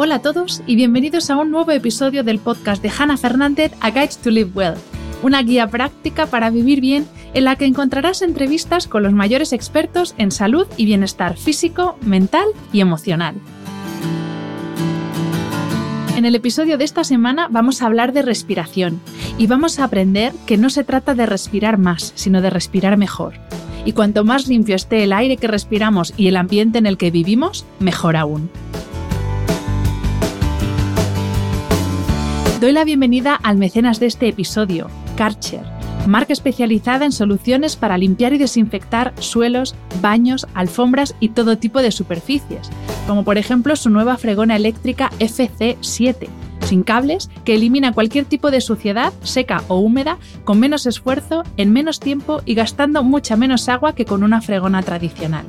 Hola a todos y bienvenidos a un nuevo episodio del podcast de Hannah Fernández, A Guide to Live Well, una guía práctica para vivir bien en la que encontrarás entrevistas con los mayores expertos en salud y bienestar físico, mental y emocional. En el episodio de esta semana vamos a hablar de respiración y vamos a aprender que no se trata de respirar más, sino de respirar mejor. Y cuanto más limpio esté el aire que respiramos y el ambiente en el que vivimos, mejor aún. Doy la bienvenida al mecenas de este episodio, Karcher, marca especializada en soluciones para limpiar y desinfectar suelos, baños, alfombras y todo tipo de superficies, como por ejemplo su nueva fregona eléctrica FC7, sin cables, que elimina cualquier tipo de suciedad, seca o húmeda, con menos esfuerzo, en menos tiempo y gastando mucha menos agua que con una fregona tradicional.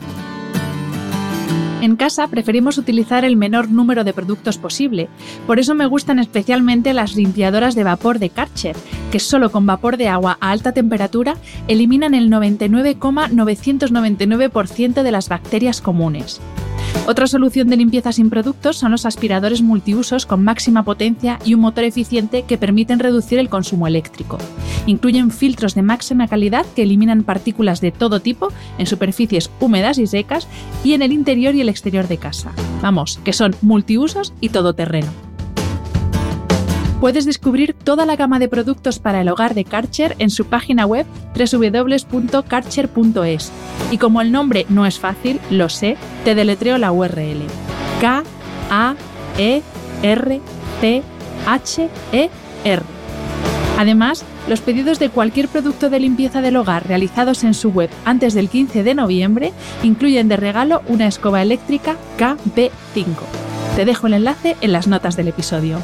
En casa preferimos utilizar el menor número de productos posible, por eso me gustan especialmente las limpiadoras de vapor de Karcher, que solo con vapor de agua a alta temperatura eliminan el 99,999% de las bacterias comunes. Otra solución de limpieza sin productos son los aspiradores multiusos con máxima potencia y un motor eficiente que permiten reducir el consumo eléctrico. Incluyen filtros de máxima calidad que eliminan partículas de todo tipo en superficies húmedas y secas y en el interior y el exterior de casa. Vamos, que son multiusos y todoterreno. Puedes descubrir toda la gama de productos para el hogar de Karcher en su página web www.karcher.es. Y como el nombre no es fácil, lo sé, te deletreo la URL. K A E R T H E R. Además, los pedidos de cualquier producto de limpieza del hogar realizados en su web antes del 15 de noviembre incluyen de regalo una escoba eléctrica KB5. Te dejo el enlace en las notas del episodio.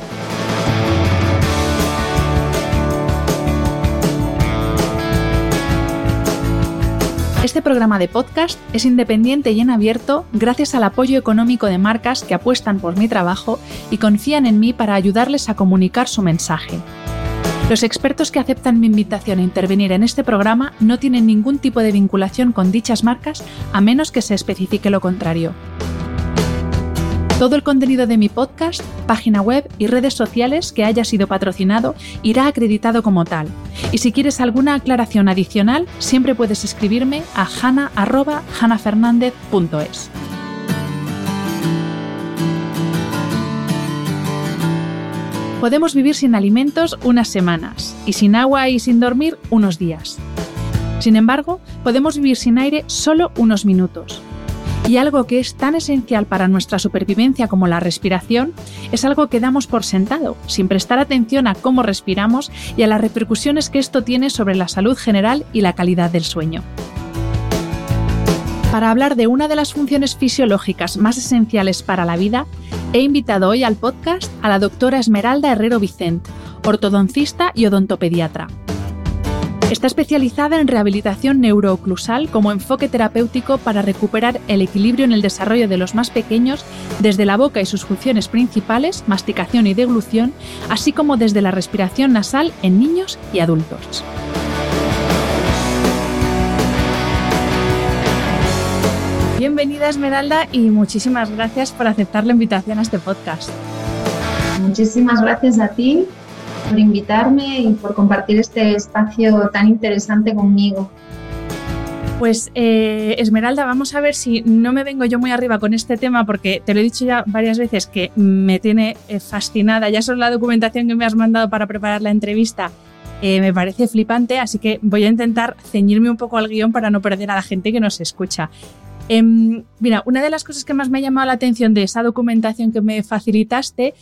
Este programa de podcast es independiente y en abierto gracias al apoyo económico de marcas que apuestan por mi trabajo y confían en mí para ayudarles a comunicar su mensaje. Los expertos que aceptan mi invitación a intervenir en este programa no tienen ningún tipo de vinculación con dichas marcas a menos que se especifique lo contrario. Todo el contenido de mi podcast, página web y redes sociales que haya sido patrocinado irá acreditado como tal. Y si quieres alguna aclaración adicional, siempre puedes escribirme a hana.hanafernandez.es. Podemos vivir sin alimentos unas semanas y sin agua y sin dormir unos días. Sin embargo, podemos vivir sin aire solo unos minutos. Y algo que es tan esencial para nuestra supervivencia como la respiración es algo que damos por sentado, sin prestar atención a cómo respiramos y a las repercusiones que esto tiene sobre la salud general y la calidad del sueño. Para hablar de una de las funciones fisiológicas más esenciales para la vida, he invitado hoy al podcast a la doctora Esmeralda Herrero Vicent, ortodoncista y odontopediatra. Está especializada en rehabilitación neurooclusal como enfoque terapéutico para recuperar el equilibrio en el desarrollo de los más pequeños desde la boca y sus funciones principales, masticación y deglución, así como desde la respiración nasal en niños y adultos. Bienvenida Esmeralda y muchísimas gracias por aceptar la invitación a este podcast. Muchísimas gracias a ti por invitarme y por compartir este espacio tan interesante conmigo. Pues eh, Esmeralda, vamos a ver si no me vengo yo muy arriba con este tema porque te lo he dicho ya varias veces que me tiene eh, fascinada. Ya solo la documentación que me has mandado para preparar la entrevista eh, me parece flipante, así que voy a intentar ceñirme un poco al guion para no perder a la gente que nos escucha. Em, mira, una de las cosas que más me ha llamado la atención de esa documentación que me facilitaste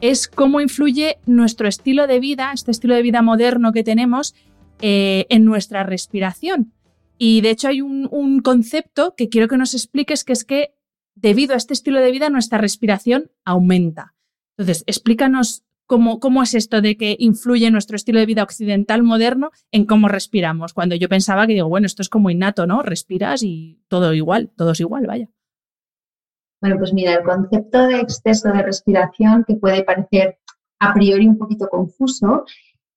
es cómo influye nuestro estilo de vida, este estilo de vida moderno que tenemos, en nuestra respiración. Y de hecho hay un, un concepto que quiero que nos expliques, que es que debido a este estilo de vida nuestra respiración aumenta. Entonces, explícanos cómo, cómo es esto de que influye nuestro estilo de vida occidental moderno en cómo respiramos. Cuando yo pensaba que digo, bueno, esto es como innato, ¿no? Respiras y todo igual, todo es igual, vaya. Bueno, pues mira, el concepto de exceso de respiración, que puede parecer a priori un poquito confuso,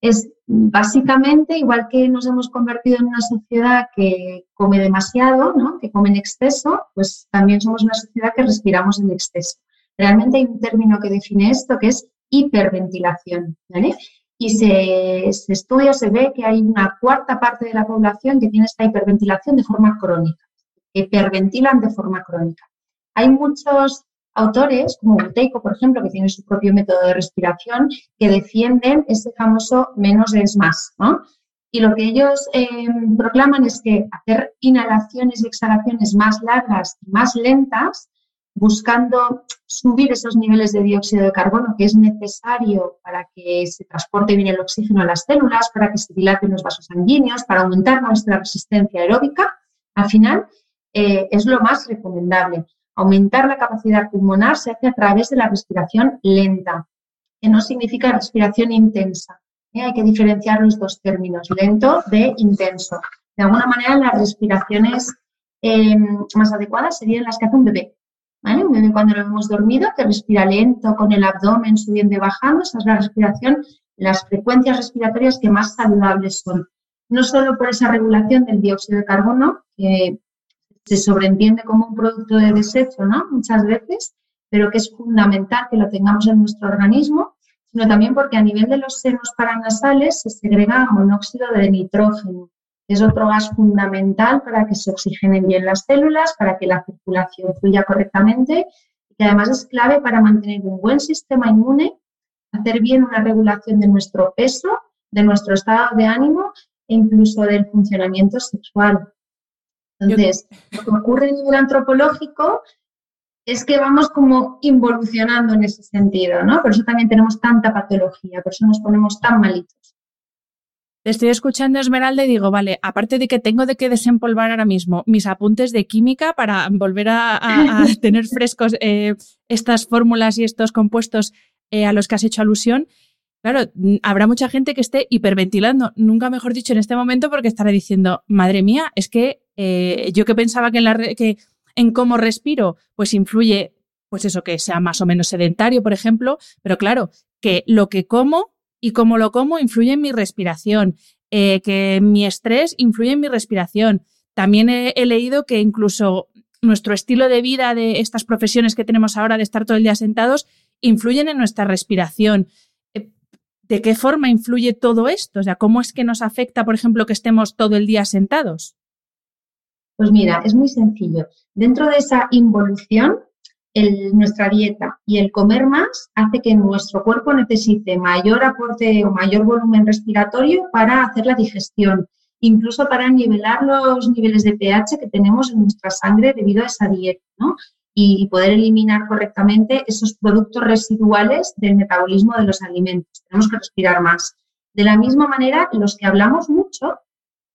es básicamente igual que nos hemos convertido en una sociedad que come demasiado, ¿no? que come en exceso, pues también somos una sociedad que respiramos en exceso. Realmente hay un término que define esto que es hiperventilación. ¿vale? Y se, se estudia, se ve que hay una cuarta parte de la población que tiene esta hiperventilación de forma crónica, hiperventilan de forma crónica. Hay muchos autores, como Buteyko, por ejemplo, que tiene su propio método de respiración, que defienden ese famoso menos es más. ¿no? Y lo que ellos eh, proclaman es que hacer inhalaciones y exhalaciones más largas y más lentas, buscando subir esos niveles de dióxido de carbono que es necesario para que se transporte bien el oxígeno a las células, para que se dilaten los vasos sanguíneos, para aumentar nuestra resistencia aeróbica, al final eh, es lo más recomendable. Aumentar la capacidad pulmonar se hace a través de la respiración lenta, que no significa respiración intensa. ¿eh? Hay que diferenciar los dos términos, lento de intenso. De alguna manera, las respiraciones em, más adecuadas serían las que hace un bebé. Un bebé cuando lo hemos dormido, que respira lento, con el abdomen subiendo y bajando, esa es la respiración, las frecuencias respiratorias que más saludables son. No solo por esa regulación del dióxido de carbono, que se sobreentiende como un producto de desecho, ¿no? Muchas veces, pero que es fundamental que lo tengamos en nuestro organismo, sino también porque a nivel de los senos paranasales se segrega monóxido de nitrógeno, que es otro gas fundamental para que se oxigenen bien las células, para que la circulación fluya correctamente y que además es clave para mantener un buen sistema inmune, hacer bien una regulación de nuestro peso, de nuestro estado de ánimo e incluso del funcionamiento sexual. Entonces, lo que ocurre a nivel antropológico es que vamos como involucionando en ese sentido, ¿no? Por eso también tenemos tanta patología, por eso nos ponemos tan malitos. Te estoy escuchando, Esmeralda, y digo, vale, aparte de que tengo de que desempolvar ahora mismo mis apuntes de química para volver a, tener frescos eh, estas fórmulas y estos compuestos eh, a los que has hecho alusión, claro, habrá mucha gente que esté hiperventilando, nunca mejor dicho en este momento, porque estará diciendo, madre mía, es que eh, yo que pensaba que en, la que en cómo respiro, pues influye, pues eso, que sea más o menos sedentario, por ejemplo, pero claro, que lo que como y cómo lo como influye en mi respiración, eh, que mi estrés influye en mi respiración. También he, leído que incluso nuestro estilo de vida de estas profesiones que tenemos ahora de estar todo el día sentados influyen en nuestra respiración. ¿De qué forma influye todo esto? O sea, ¿cómo es que nos afecta, por ejemplo, que estemos todo el día sentados? Pues mira, es muy sencillo. Dentro de esa involución, nuestra dieta y el comer más hace que nuestro cuerpo necesite mayor aporte o mayor volumen respiratorio para hacer la digestión, incluso para nivelar los niveles de pH que tenemos en nuestra sangre debido a esa dieta, ¿no? Y poder eliminar correctamente esos productos residuales del metabolismo de los alimentos. Tenemos que respirar más. De la misma manera, los que hablamos mucho,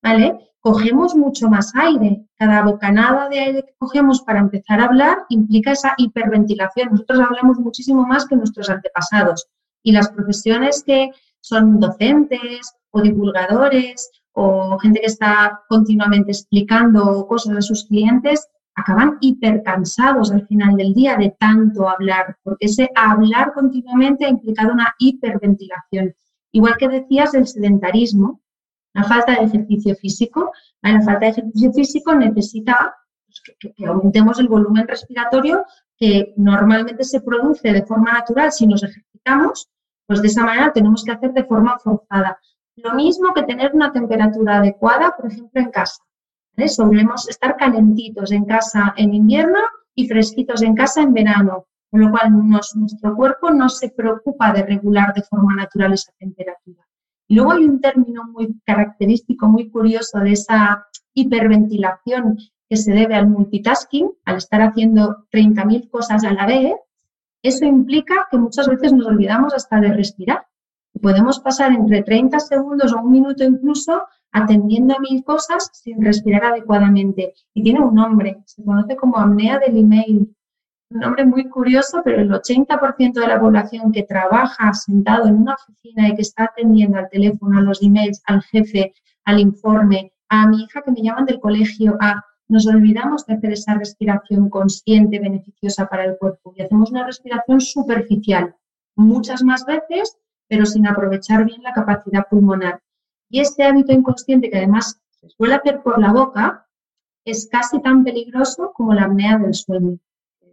¿vale? cogemos mucho más aire. Cada bocanada de aire que cogemos para empezar a hablar implica esa hiperventilación. Nosotros hablamos muchísimo más que nuestros antepasados. Y las profesiones que son docentes o divulgadores o gente que está continuamente explicando cosas a sus clientes, acaban hipercansados al final del día de tanto hablar, porque ese hablar continuamente ha implicado una hiperventilación. Igual que decías, el sedentarismo, la falta de ejercicio físico. La falta de ejercicio físico necesita pues, que, aumentemos el volumen respiratorio que normalmente se produce de forma natural si nos ejercitamos, pues de esa manera tenemos que hacer de forma forzada. Lo mismo que tener una temperatura adecuada, por ejemplo, en casa. Solemos estar calentitos en casa en invierno y fresquitos en casa en verano, con lo cual nuestro cuerpo no se preocupa de regular de forma natural esa temperatura. Y luego hay un término muy característico, muy curioso de esa hiperventilación que se debe al multitasking, al estar haciendo 30.000 cosas a la vez. Eso implica que muchas veces nos olvidamos hasta de respirar. Podemos pasar entre 30 segundos o un minuto incluso atendiendo a mil cosas sin respirar adecuadamente. Y tiene un nombre, se conoce como apnea del email. Un nombre muy curioso, pero el 80% de la población que trabaja sentado en una oficina y que está atendiendo al teléfono, a los emails, al jefe, al informe, a mi hija que me llaman del colegio, a nos olvidamos de hacer esa respiración consciente, beneficiosa para el cuerpo y hacemos una respiración superficial muchas más veces, pero sin aprovechar bien la capacidad pulmonar. Y este hábito inconsciente que además se suele hacer por la boca es casi tan peligroso como la apnea del sueño,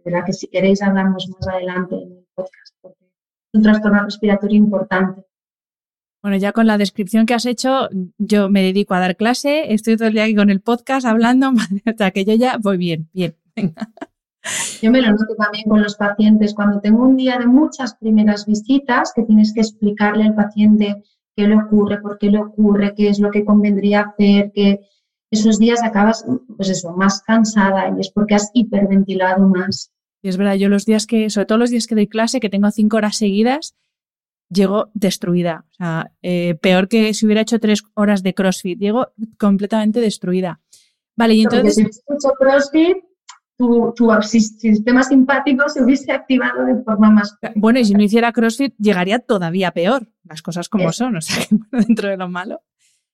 de la que si queréis hablamos más adelante en el podcast, porque es un trastorno respiratorio importante. Bueno, ya con la descripción que has hecho, yo me dedico a dar clase, estoy todo el día aquí con el podcast hablando, o sea que yo ya voy bien, bien. Yo me lo noto también con los pacientes. Cuando tengo un día de muchas primeras visitas, que tienes que explicarle al paciente qué le ocurre, por qué le ocurre, qué es lo que convendría hacer, que esos días acabas, pues eso, más cansada y es porque has hiperventilado más. Y es verdad, yo los días que, sobre todo los días que doy clase, que tengo cinco horas seguidas, llego destruida. O sea, eh, peor que si hubiera hecho tres horas de CrossFit, llego completamente destruida. Vale, y entonces... si hubiese hecho CrossFit, tu, tu, sistema simpático se hubiese activado de forma más... Bueno, y si no hiciera CrossFit, llegaría todavía peor, las cosas como son, o sea, dentro de lo malo.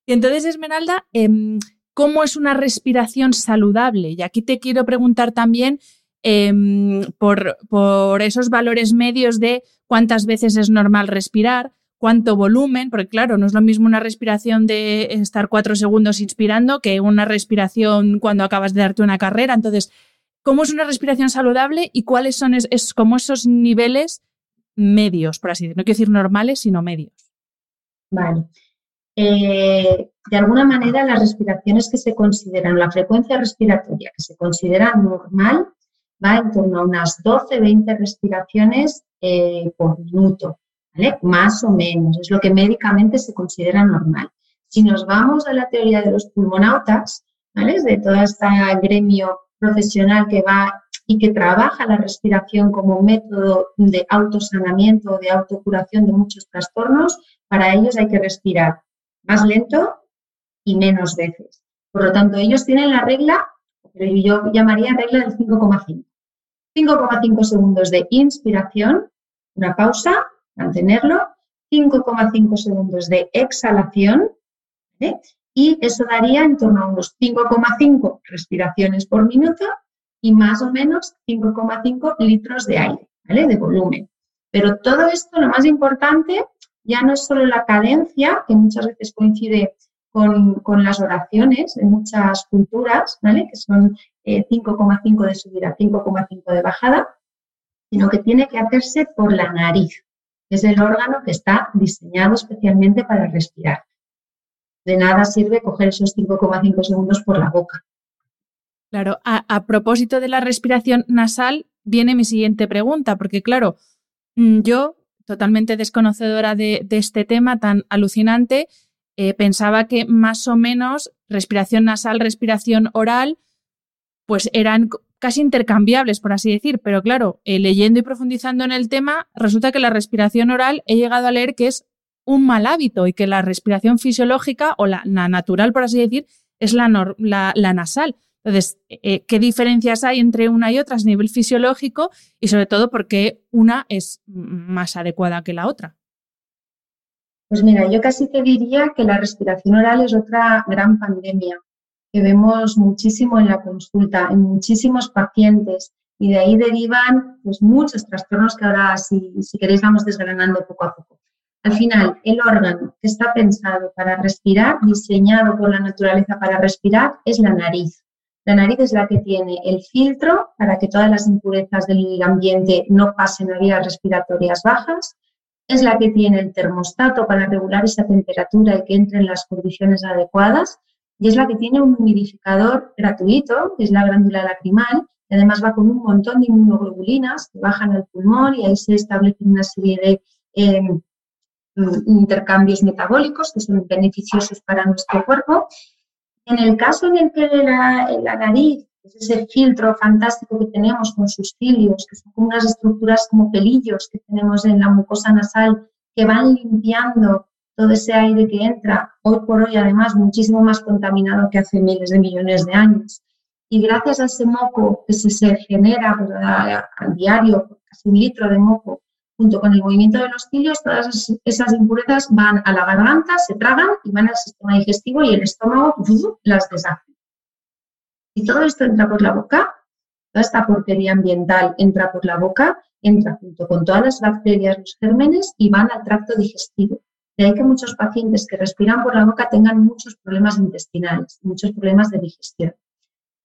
Y entonces, Esmeralda, em, ¿cómo es una respiración saludable? Y aquí te quiero preguntar también em, por, por esos valores medios de cuántas veces es normal respirar, cuánto volumen, porque claro, no es lo mismo una respiración de estar cuatro segundos inspirando que una respiración cuando acabas de darte una carrera. Entonces, ¿cómo es una respiración saludable y cuáles son es, como esos niveles medios, por así decirlo? No quiero decir normales, sino medios. Vale. Eh, de alguna manera, las respiraciones que se consideran, la frecuencia respiratoria que se considera normal, va en torno a unas 12-20 respiraciones eh, por minuto, ¿vale? Más o menos, es lo que médicamente se considera normal. Si nos vamos a la teoría de los pulmonautas, ¿vale? De todo este gremio profesional que va y que trabaja la respiración como método de autosanamiento, de autocuración de muchos trastornos, para ellos hay que respirar más lento y menos veces. Por lo tanto, ellos tienen la regla, que yo llamaría regla del 5,5. 5,5 segundos de inspiración, una pausa, mantenerlo, 5,5 segundos de exhalación, y eso daría en torno a unos 5,5 respiraciones por minuto y más o menos 5,5 litros de aire, ¿vale? De volumen. Pero todo esto, lo más importante, ya no es solo la cadencia, que muchas veces coincide con, con las oraciones de muchas culturas, ¿vale? Que son 5,5 eh, de subida, 5,5 de bajada, sino que tiene que hacerse por la nariz, que es el órgano que está diseñado especialmente para respirar. De nada sirve coger esos 5,5 segundos por la boca. Claro, a, propósito de la respiración nasal, viene mi siguiente pregunta, porque claro, mm, yo, totalmente desconocedora de, este tema tan alucinante, eh, pensaba que más o menos respiración nasal, respiración oral, pues eran casi intercambiables, por así decir, pero claro, eh, leyendo y profundizando en el tema, resulta que la respiración oral he llegado a leer que es un mal hábito y que la respiración fisiológica o la, natural, por así decir, es la, la, nasal. Entonces, eh, ¿qué diferencias hay entre una y otra a nivel fisiológico y sobre todo por qué una es más adecuada que la otra? Pues mira, yo casi te diría que la respiración oral es otra gran pandemia que vemos muchísimo en la consulta, en muchísimos pacientes, y de ahí derivan pues, muchos trastornos que ahora, si, si queréis, vamos desgranando poco a poco. Al final, el órgano que está pensado para respirar, diseñado por la naturaleza para respirar, es la nariz. La nariz es la que tiene el filtro para que todas las impurezas del ambiente no pasen a vías respiratorias bajas. Es la que tiene el termostato para regular esa temperatura y que entre en las condiciones adecuadas y es la que tiene un humidificador gratuito, que es la glándula lacrimal, y además va con un montón de inmunoglobulinas que bajan al pulmón y ahí se establecen una serie de em, intercambios metabólicos que son beneficiosos para nuestro cuerpo. En el caso en el que la, la nariz es ese filtro fantástico que tenemos con sus cilios, que son unas estructuras como pelillos que tenemos en la mucosa nasal que van limpiando todo ese aire que entra, hoy por hoy además muchísimo más contaminado que hace miles de millones de años. Y gracias a ese moco que se, genera pues, al diario, casi un litro de moco, junto con el movimiento de los cilios, todas esas impurezas van a la garganta, se tragan y van al sistema digestivo y el estómago las deshace. Y todo esto entra por la boca, toda esta porquería ambiental entra por la boca, entra junto con todas las bacterias, los gérmenes y van al tracto digestivo. De ahí que muchos pacientes que respiran por la boca tengan muchos problemas intestinales, muchos problemas de digestión.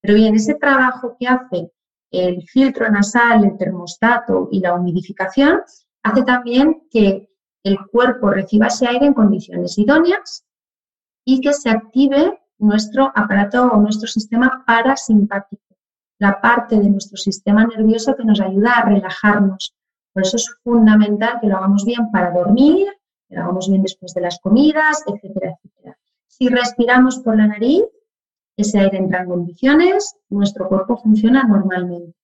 Pero bien, ese trabajo que hace el filtro nasal, el termostato y la humidificación hace también que el cuerpo reciba ese aire en condiciones idóneas y que se active nuestro aparato o nuestro sistema parasimpático, la parte de nuestro sistema nervioso que nos ayuda a relajarnos. Por eso es fundamental que lo hagamos bien para dormir, que lo hagamos bien después de las comidas, etcétera, etcétera. Si respiramos por la nariz, ese aire entra en condiciones, nuestro cuerpo funciona normalmente.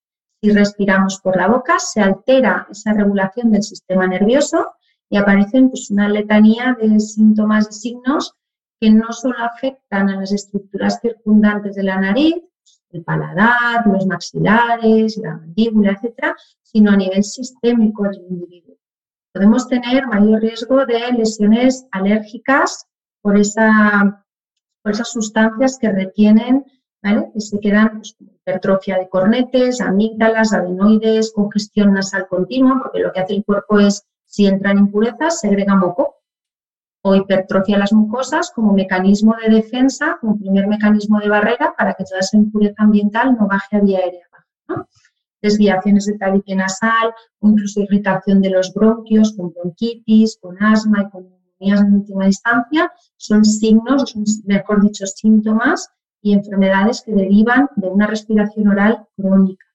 Si respiramos por la boca, se altera esa regulación del sistema nervioso y aparecen pues, una letanía de síntomas y signos que no solo afectan a las estructuras circundantes de la nariz, el paladar, los maxilares, la mandíbula, etcétera, sino a nivel sistémico del individuo. Podemos tener mayor riesgo de lesiones alérgicas por esa por esas sustancias que retienen, ¿vale? que se quedan pues, hipertrofia de cornetes, amígdalas, adenoides, congestión nasal continua, porque lo que hace el cuerpo es, si entran impurezas, segrega moco, o hipertrofia de las mucosas como mecanismo de defensa, como primer mecanismo de barrera para que toda esa impureza ambiental no baje a vía aérea. Desviaciones de tabique nasal o incluso irritación de los bronquios con bronquitis, con asma y con en última instancia son signos, son, mejor dicho, síntomas y enfermedades que derivan de una respiración oral crónica.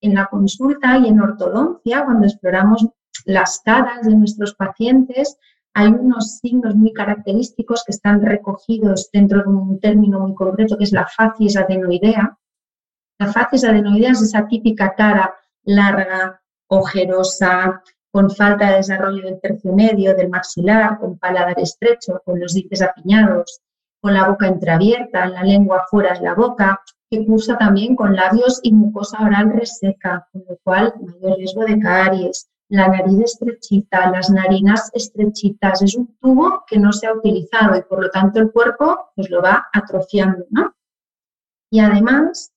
En la consulta y en ortodoncia, cuando exploramos las caras de nuestros pacientes, hay unos signos muy característicos que están recogidos dentro de un término muy concreto que es la facies adenoidea. La facies adenoidea es esa típica cara larga, ojerosa, con falta de desarrollo del tercio medio, del maxilar, con paladar estrecho, con los dientes apiñados, con la boca entreabierta, la lengua fuera de la boca, que cursa también con labios y mucosa oral reseca, con lo cual mayor riesgo de caries, la nariz estrechita, las narinas estrechitas. Es un tubo que no se ha utilizado y por lo tanto el cuerpo pues, lo va atrofiando. ¿no? Y además,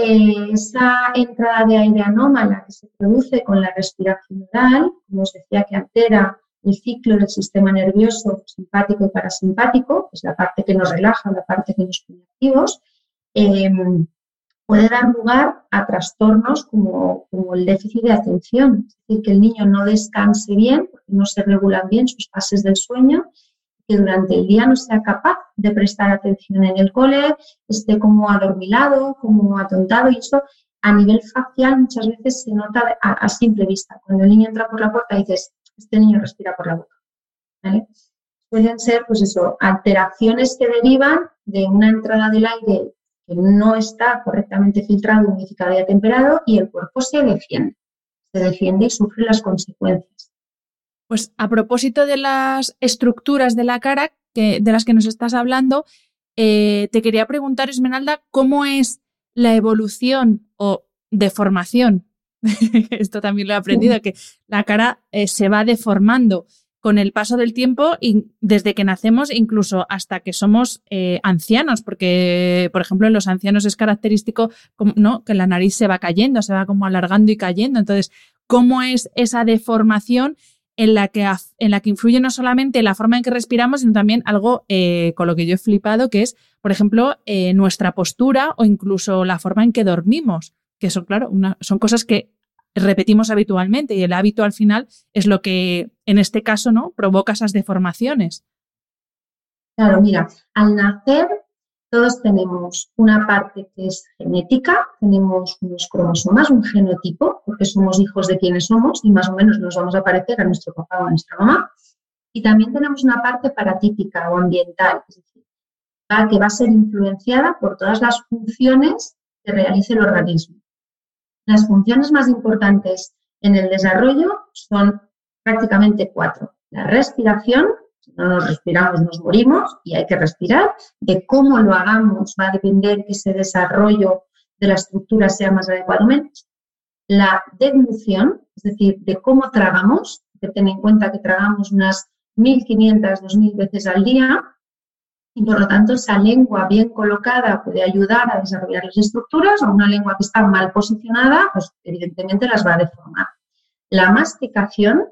esa entrada de aire anómala que se produce con la respiración oral, como os decía, que altera el ciclo del sistema nervioso simpático y parasimpático, es la parte que nos relaja, la parte que nos pone activos, em, puede dar lugar a trastornos como, como, el déficit de atención, es decir, que el niño no descanse bien, porque no se regulan bien sus fases del sueño que durante el día no sea capaz de prestar atención en el cole, esté como adormilado, como atontado y eso a nivel facial muchas veces se nota a, simple vista. Cuando el niño entra por la puerta dices, este niño respira por la boca. Pueden ser, pues eso, alteraciones que derivan de una entrada del aire que no está correctamente filtrado, humidificado y atemperado y el cuerpo se defiende. Se defiende y sufre las consecuencias. Pues a propósito de las estructuras de la cara que, de las que nos estás hablando, eh, te quería preguntar, Esmeralda, ¿cómo es la evolución o deformación? Esto también lo he aprendido, que la cara eh, se va deformando con el paso del tiempo y desde que nacemos incluso hasta que somos eh, ancianos, porque por ejemplo en los ancianos es característico ¿no? que la nariz se va cayendo, se va como alargando y cayendo. Entonces, ¿cómo es esa deformación en la que, en la que influye no solamente la forma en que respiramos, sino también algo eh, con lo que yo he flipado, que es, por ejemplo, eh, nuestra postura o incluso la forma en que dormimos, que son, claro, son cosas que repetimos habitualmente y el hábito al final es lo que, en este caso, ¿no? provoca esas deformaciones. Claro, mira, al nacer todos tenemos una parte que es genética, tenemos unos cromosomas, un genotipo, porque somos hijos de quienes somos y más o menos nos vamos a parecer a nuestro papá o a nuestra mamá. Y también tenemos una parte paratípica o ambiental, es decir, que va a ser influenciada por todas las funciones que realice el organismo. Las funciones más importantes en el desarrollo son prácticamente cuatro. La respiración, es Si no nos respiramos, nos morimos y hay que respirar. De cómo lo hagamos va a depender que ese desarrollo de la estructura sea más adecuado o menos. La deglución, es decir, de cómo tragamos, que ten en cuenta que tragamos unas 1.500, 2.000 veces al día, y por lo tanto esa lengua bien colocada puede ayudar a desarrollar las estructuras o una lengua que está mal posicionada, pues evidentemente las va a deformar. La masticación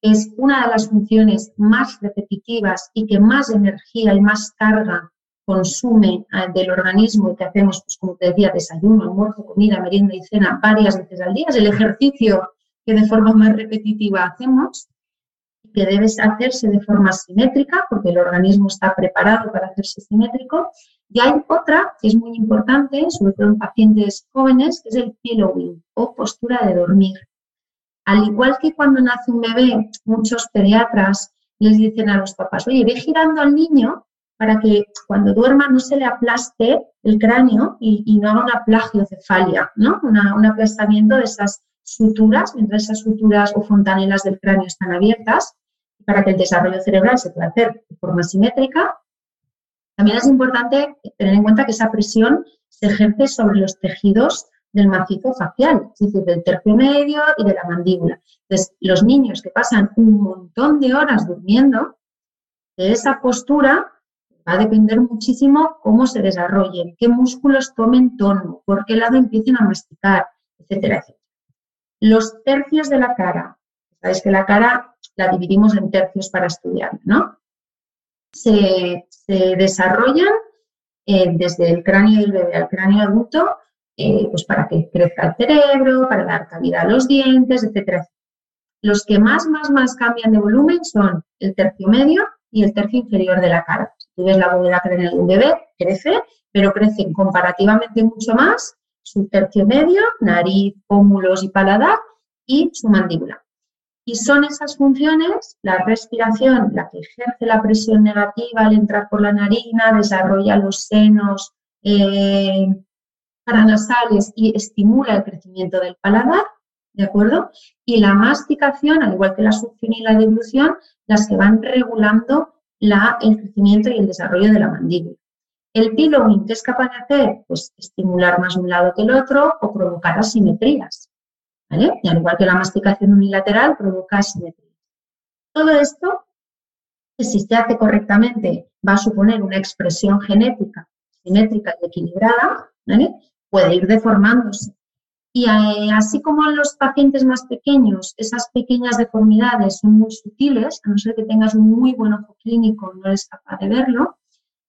es una de las funciones más repetitivas y que más energía y más carga consume eh, del organismo y que hacemos, pues como te decía, desayuno, almuerzo, comida, merienda y cena varias veces al día, es el ejercicio que de forma más repetitiva hacemos que debe hacerse de forma simétrica, porque el organismo está preparado para hacerse simétrico. Y hay otra que es muy importante, sobre todo en pacientes jóvenes, que es el pillowing o postura de dormir. Al igual que cuando nace un bebé, muchos pediatras les dicen a los papás, oye, ve girando al niño para que cuando duerma no se le aplaste el cráneo y, no haga una plagiocefalia, ¿no? un aplastamiento de esas suturas, mientras esas suturas o fontanelas del cráneo están abiertas, para que el desarrollo cerebral se pueda hacer de forma simétrica. También es importante tener en cuenta que esa presión se ejerce sobre los tejidos del macizo facial, es decir, del tercio medio y de la mandíbula. Entonces, los niños que pasan un montón de horas durmiendo, de esa postura va a depender muchísimo cómo se desarrollen, qué músculos tomen tono, por qué lado empiecen a masticar, etcétera, etcétera. Los tercios de la cara. Sabéis que la cara la dividimos en tercios para estudiar, ¿no? Se, desarrollan eh, desde el cráneo del bebé al cráneo adulto, eh, pues para que crezca el cerebro, para dar cabida a los dientes, etcétera. Los que más, más, más cambian de volumen son el tercio medio y el tercio inferior de la cara. Tú ves la bóveda craneal de un bebé, crece, pero crecen comparativamente mucho más su tercio medio, nariz, pómulos y paladar, y su mandíbula. Y son esas funciones, la respiración, la que ejerce la presión negativa al entrar por la narina, desarrolla los senos eh, paranasales y estimula el crecimiento del paladar, ¿de acuerdo? Y la masticación, al igual que la succión y la deglución, las que van regulando la, el crecimiento y el desarrollo de la mandíbula. El pillowing, ¿qué es capaz de hacer? Pues estimular más un lado que el otro o provocar asimetrías. ¿vale? Y al igual que la masticación unilateral, provoca asimetrías. Todo esto, que si se hace correctamente, va a suponer una expresión genética simétrica y equilibrada, ¿vale? Puede ir deformándose. Y eh, así como en los pacientes más pequeños, esas pequeñas deformidades son muy sutiles, a no ser que tengas un muy buen ojo clínico, no eres capaz de verlo,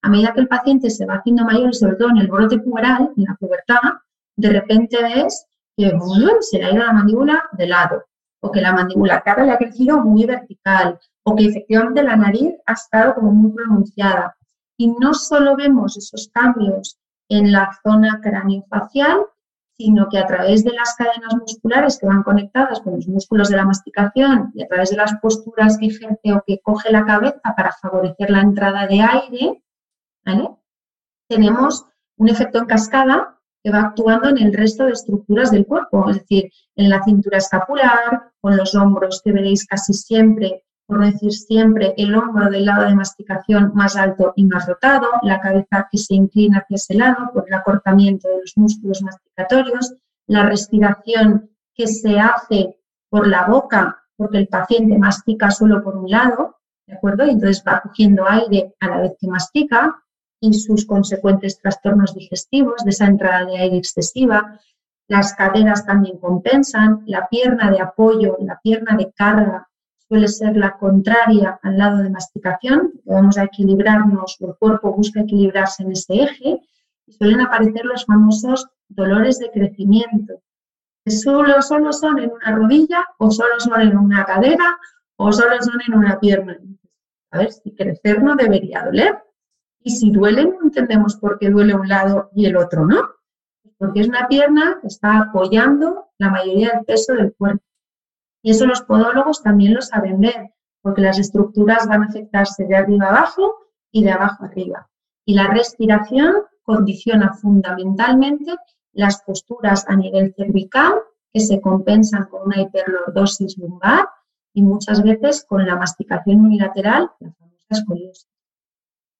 a medida que el paciente se va haciendo mayor, sobre todo en el brote puberal, en la pubertad, de repente ves que se le ha ido la mandíbula de lado, o que la mandíbula cara le ha crecido muy vertical, o que efectivamente la nariz ha estado como muy pronunciada. Y no solo vemos esos cambios en la zona craneofacial, sino que a través de las cadenas musculares que van conectadas con los músculos de la masticación y a través de las posturas que ejerce o que coge la cabeza para favorecer la entrada de aire, tenemos un efecto en cascada que va actuando en el resto de estructuras del cuerpo, es decir, en la cintura escapular, con los hombros que veréis casi siempre, por decir siempre, el hombro del lado de masticación más alto y más rotado, la cabeza que se inclina hacia ese lado por el acortamiento de los músculos masticatorios, la respiración que se hace por la boca porque el paciente mastica solo por un lado, ¿de acuerdo? Y entonces va cogiendo aire a la vez que mastica, y sus consecuentes trastornos digestivos, de esa entrada de aire excesiva. Las caderas también compensan, la pierna de apoyo, la pierna de carga suele ser la contraria al lado de masticación, vamos a equilibrarnos, el cuerpo busca equilibrarse en ese eje y suelen aparecer los famosos dolores de crecimiento, que solo, solo son en una rodilla o solo son en una cadera o solo son en una pierna. A ver, si crecer no debería doler, y si duele, no entendemos por qué duele un lado y el otro, ¿no? Porque es una pierna que está apoyando la mayoría del peso del cuerpo. Y eso los podólogos también lo saben ver, porque las estructuras van a afectarse de arriba abajo y de abajo arriba. Y la respiración condiciona fundamentalmente las posturas a nivel cervical, que se compensan con una hiperlordosis lumbar y muchas veces con la masticación unilateral, la famosa escoliosis.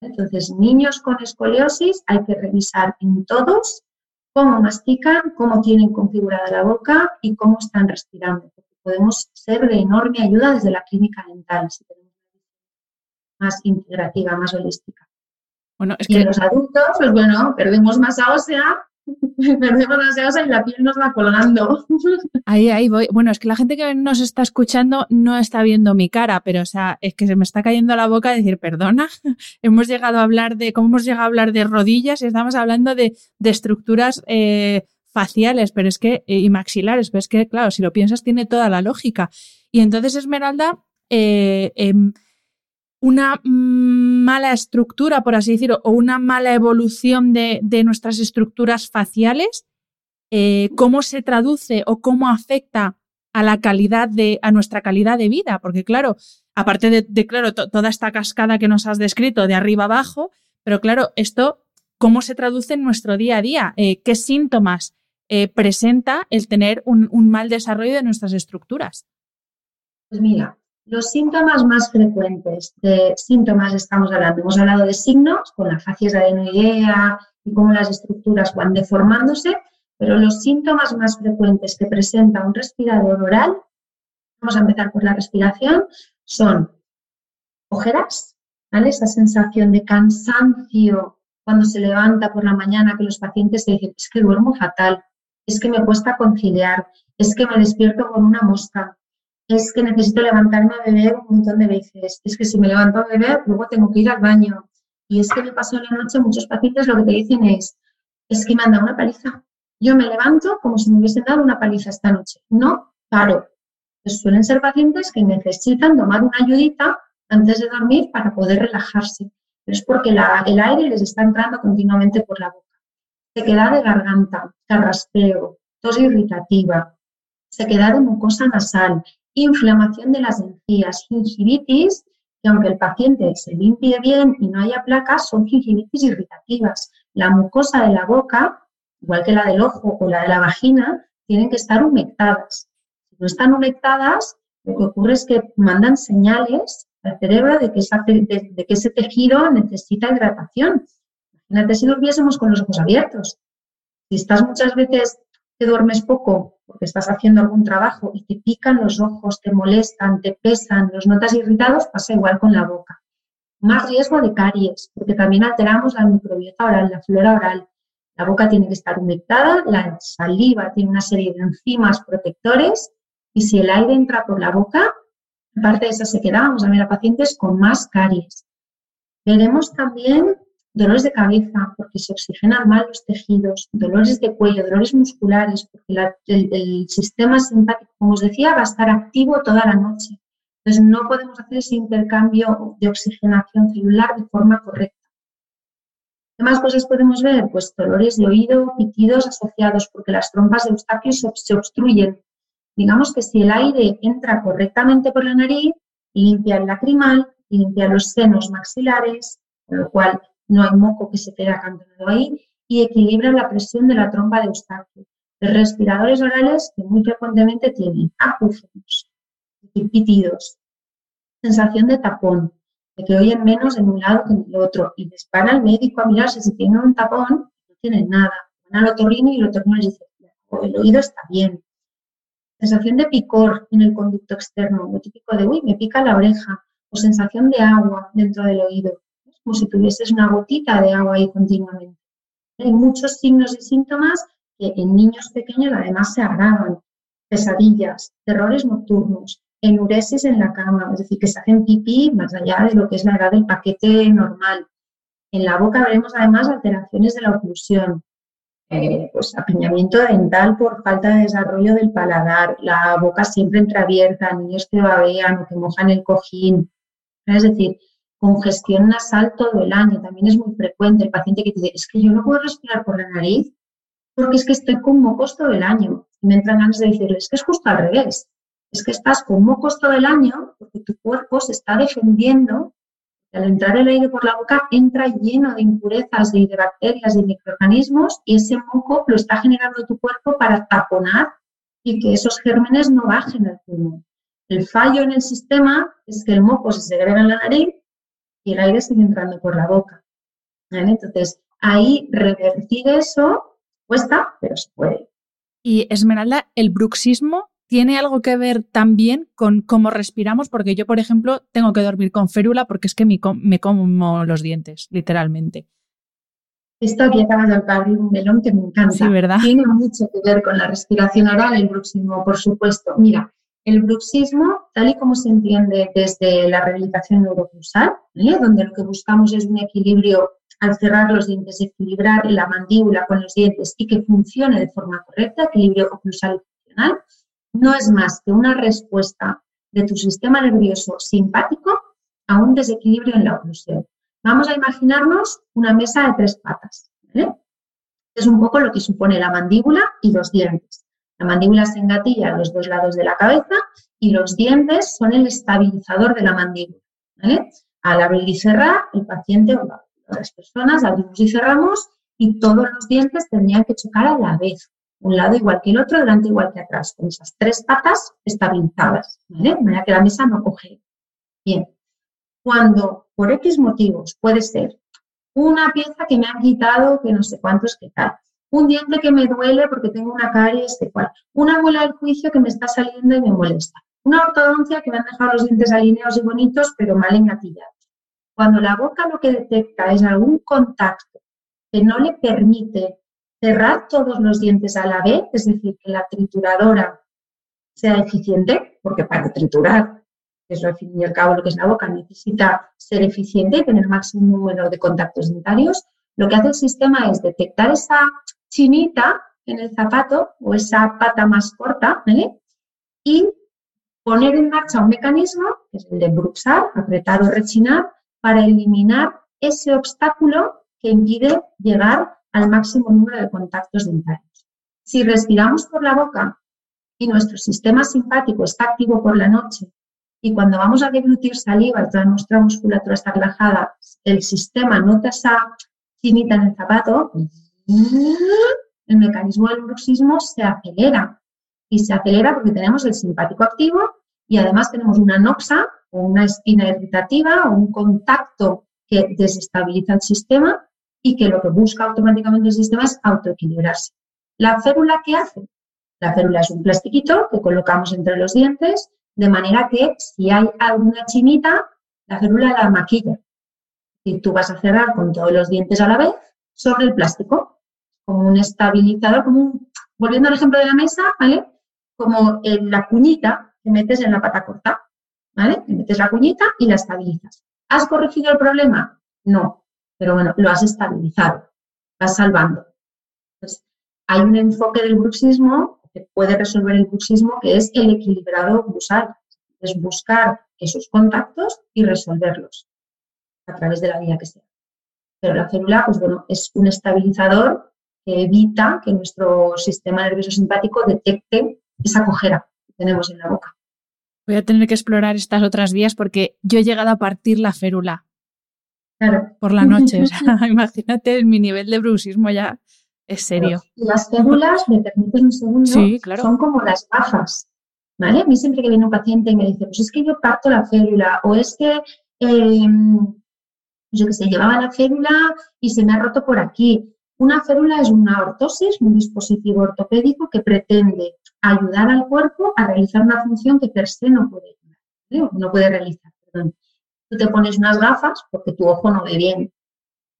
Entonces, niños con escoliosis hay que revisar en todos cómo mastican, cómo tienen configurada la boca y cómo están respirando. Podemos ser de enorme ayuda desde la clínica dental, si tenemos una más integrativa, más holística. Bueno, es y que... en los adultos, pues bueno, perdemos masa ósea Perdemos las y la piel nos va colgando. Ahí, ahí voy. Bueno, es que la gente que nos está escuchando no está viendo mi cara, pero o sea, es que se me está cayendo la boca decir, perdona, hemos llegado a hablar de, ¿cómo hemos llegado a hablar de rodillas? Y estamos hablando de, estructuras eh, faciales, pero es que, eh, y maxilares, pero es que, claro, si lo piensas, tiene toda la lógica. Y entonces, Esmeralda, eh, em, una mala estructura, por así decirlo, o una mala evolución de, nuestras estructuras faciales, eh, cómo se traduce o cómo afecta a la calidad de, a nuestra calidad de vida. Porque, claro, aparte de, claro, toda esta cascada que nos has descrito de arriba abajo, pero claro, esto, ¿cómo se traduce en nuestro día a día? ¿Qué síntomas eh, presenta el tener un, mal desarrollo de nuestras estructuras? Pues mira, los síntomas más frecuentes de síntomas estamos hablando, hemos hablado de signos con la facies adenoidea y cómo las estructuras van deformándose, pero los síntomas más frecuentes que presenta un respirador oral, vamos a empezar por la respiración, son ojeras, ¿vale? Esa sensación de cansancio cuando se levanta por la mañana que los pacientes se dicen, es que duermo fatal, es que me cuesta conciliar, es que me despierto con una mosca, es que necesito levantarme a beber un montón de veces, es que si me levanto a beber, luego tengo que ir al baño. Y es que me pasó en la noche, muchos pacientes lo que te dicen es, es que me han dado una paliza. Yo me levanto como si me hubiesen dado una paliza esta noche. No paro. Pues suelen ser pacientes que necesitan tomar una ayudita antes de dormir para poder relajarse. Pero es porque el aire les está entrando continuamente por la boca. Se queda de garganta, carraspeo, tos irritativa, se queda de mucosa nasal, inflamación de las encías, gingivitis, que aunque el paciente se limpie bien y no haya placas, son gingivitis irritativas. La mucosa de la boca, igual que la del ojo o la de la vagina, tienen que estar humectadas. Si no están humectadas, lo que ocurre es que mandan señales al cerebro de que, de que ese tejido necesita hidratación. Imagínate si durmiésemos con los ojos abiertos. Si estás muchas veces que duermes poco porque estás haciendo algún trabajo y te pican los ojos, te molestan, te pesan, los notas irritados, pasa igual con la boca. Más riesgo de caries, porque también alteramos la microbiota oral, la flora oral. La boca tiene que estar humectada, la saliva tiene una serie de enzimas protectores y si el aire entra por la boca, aparte de esa sequedad, vamos a ver a pacientes con más caries. Veremos también dolores de cabeza porque se oxigenan mal los tejidos, dolores de cuello, dolores musculares porque el, sistema simpático, como os decía, va a estar activo toda la noche. Entonces no podemos hacer ese intercambio de oxigenación celular de forma correcta. ¿Qué más cosas podemos ver? Pues dolores de oído, pitidos asociados porque las trompas de Eustaquio se obstruyen. Digamos que si el aire entra correctamente por la nariz, limpia el lacrimal, limpia los senos maxilares, con lo cual no hay moco que se quede acantonado ahí y equilibra la presión de la trompa de Eustaquio. Los respiradores orales que muy frecuentemente tienen acúfenos, pitidos, sensación de tapón, de que oyen menos en un lado que en el otro y les van al médico a mirarse si tienen un tapón, no tienen nada. Van al otorrino y el otorrino les dice, el oído está bien. Sensación de picor en el conducto externo, lo típico de, uy, me pica la oreja, o sensación de agua dentro del oído como si tuvieses una gotita de agua ahí continuamente. Hay muchos signos y síntomas que en niños pequeños además se agravan. Pesadillas, terrores nocturnos, enuresis en la cama, es decir, que se hacen pipí más allá de lo que es la edad del paquete normal. En la boca veremos además alteraciones de la oclusión, eh, pues apiñamiento dental por falta de desarrollo del paladar, la boca siempre entreabierta, niños que babean o que mojan el cojín. Es decir, congestión nasal todo el año, también es muy frecuente el paciente que dice, es que yo no puedo respirar por la nariz porque es que estoy con mocos todo el año. Y me entran ganas de decirle, es que es justo al revés, es que estás con mocos todo el año porque tu cuerpo se está defendiendo. Al entrar el aire por la boca entra lleno de impurezas y de bacterias y microorganismos y ese moco lo está generando tu cuerpo para taponar y que esos gérmenes no bajen al pulmón. El fallo en el sistema es que el moco se segrega en la nariz y el aire sigue entrando por la boca. Entonces, ahí revertir eso cuesta, pero se puede. Y Esmeralda, ¿el bruxismo tiene algo que ver también con cómo respiramos? Porque yo, por ejemplo, tengo que dormir con férula porque es que me, como los dientes, literalmente. Esto aquí acabas de abrir un melón que me encanta. Sí, ¿verdad? Tiene mucho que ver con la respiración oral, el bruxismo, por supuesto. Mira, el bruxismo, tal y como se entiende desde la rehabilitación neuroclusal, donde lo que buscamos es un equilibrio al cerrar los dientes, equilibrar la mandíbula con los dientes y que funcione de forma correcta, equilibrio oclusal y funcional, no es más que una respuesta de tu sistema nervioso simpático a un desequilibrio en la oclusión. Vamos a imaginarnos una mesa de tres patas. Es un poco lo que supone la mandíbula y los dientes. La mandíbula se engatilla a los dos lados de la cabeza y los dientes son el estabilizador de la mandíbula. Al abrir y cerrar, el paciente o las personas abrimos y cerramos y todos los dientes tendrían que chocar a la vez, un lado igual que el otro, delante igual que atrás, con esas tres patas estabilizadas, ¿vale? De manera que la mesa no coge. Bien, cuando por X motivos puede ser una pieza que me han quitado, que no sé cuántos, que tal, un diente que me duele porque tengo una caries, de cual, una muela del juicio que me está saliendo y me molesta, una ortodoncia que me han dejado los dientes alineados y bonitos, pero mal engatillados. Cuando la boca lo que detecta es algún contacto que no le permite cerrar todos los dientes a la vez, es decir, que la trituradora sea eficiente, porque para triturar, que es al fin y al cabo lo que es la boca, necesita ser eficiente y tener máximo número de contactos dentarios, lo que hace el sistema es detectar esa chinita en el zapato o esa pata más corta, Y poner en marcha un mecanismo, que es el de bruxar, apretar o rechinar, para eliminar ese obstáculo que impide llegar al máximo número de contactos dentarios. Si respiramos por la boca y nuestro sistema simpático está activo por la noche y cuando vamos a deglutir saliva toda nuestra musculatura está relajada, el sistema nota esa chinita en el zapato, el mecanismo del bruxismo se acelera. Y se acelera porque tenemos el simpático activo y además tenemos una noxa o una espina irritativa o un contacto que desestabiliza el sistema y que lo que busca automáticamente el sistema es autoequilibrarse. ¿La férula qué hace? La férula es un plastiquito que colocamos entre los dientes de manera que si hay alguna chinita, la férula la maquilla. Y tú vas a cerrar con todos los dientes a la vez sobre el plástico, como un estabilizador, como volviendo al ejemplo de la mesa, ¿vale? Como en la cuñita que metes en la pata corta. ¿vale? metes la cuñita y la estabilizas. ¿Has corregido el problema? No, pero bueno, lo has estabilizado, vas salvando. Hay un enfoque del bruxismo que puede resolver el bruxismo que es el equilibrado bruxal, es buscar esos contactos y resolverlos a través de la vía que sea. Pero la célula, pues bueno, es un estabilizador que evita que nuestro sistema nervioso simpático detecte esa cojera que tenemos en la boca. Voy a tener que explorar estas otras vías porque yo he llegado a partir la férula. Por la noche. imagínate, mi nivel de bruxismo ya es serio. Las férulas, me permiten un segundo, son como las gafas. ¿Vale? A mí siempre que viene un paciente y me dice, pues es que yo parto la férula o es que, em, yo que sé, llevaba la férula y se me ha roto por aquí. Una férula es una ortosis, un dispositivo ortopédico que pretende ayudar al cuerpo a realizar una función que per se no puede, no puede realizar. Tú te pones unas gafas porque tu ojo no ve bien,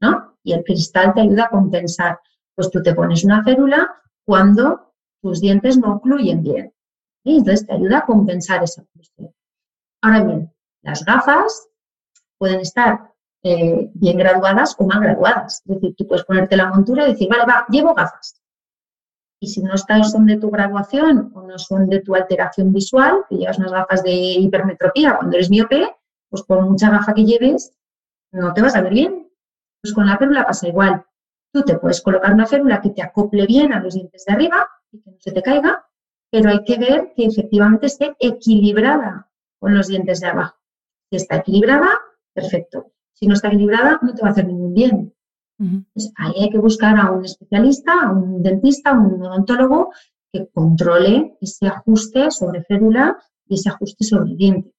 ¿no? Y el cristal te ayuda a compensar. Pues tú te pones una férula cuando tus dientes no ocluyen bien. Entonces te ayuda a compensar esa función. Ahora bien, las gafas pueden estar eh, bien graduadas o mal graduadas. Es decir, tú puedes ponerte la montura y decir, vale, va, llevo gafas. Y si no son de tu graduación o no son de tu alteración visual, que llevas unas gafas de hipermetropía cuando eres miope, pues por mucha gafa que lleves, no te vas a ver bien. Pues con la férula pasa igual. Tú te puedes colocar una férula que te acople bien a los dientes de arriba y que no se te caiga, pero hay que ver que efectivamente esté equilibrada con los dientes de abajo. Si está equilibrada, perfecto. Si no está equilibrada, no te va a hacer ningún bien. Pues ahí hay que buscar a un especialista, a un dentista, a un odontólogo que controle ese ajuste sobre férula y ese ajuste sobre diente.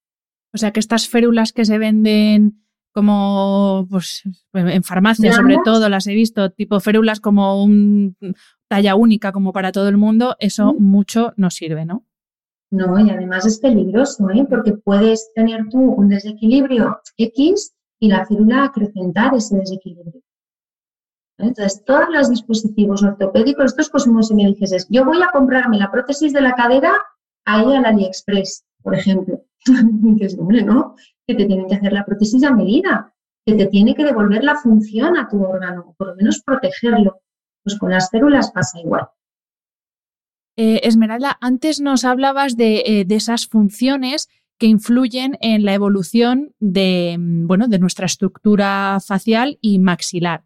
O sea que estas férulas que se venden como pues, en farmacia sobre todo las he visto, tipo férulas como un talla única como para todo el mundo, eso mucho no sirve, ¿no? No, y además es peligroso, ¿eh? porque puedes tener tú un desequilibrio X y la célula acrecentar ese desequilibrio. Entonces, todos los dispositivos ortopédicos, esto es como si me dijeses, yo voy a comprarme la prótesis de la cadera ahí al AliExpress, por ejemplo. dices, hombre, no, que te tienen que hacer la prótesis a medida, que te tiene que devolver la función a tu órgano, por lo menos protegerlo. Pues con las células pasa igual. Eh, Esmeralda, antes nos hablabas de, eh, de, esas funciones que influyen en la evolución de, mm, bueno, de nuestra estructura facial y maxilar.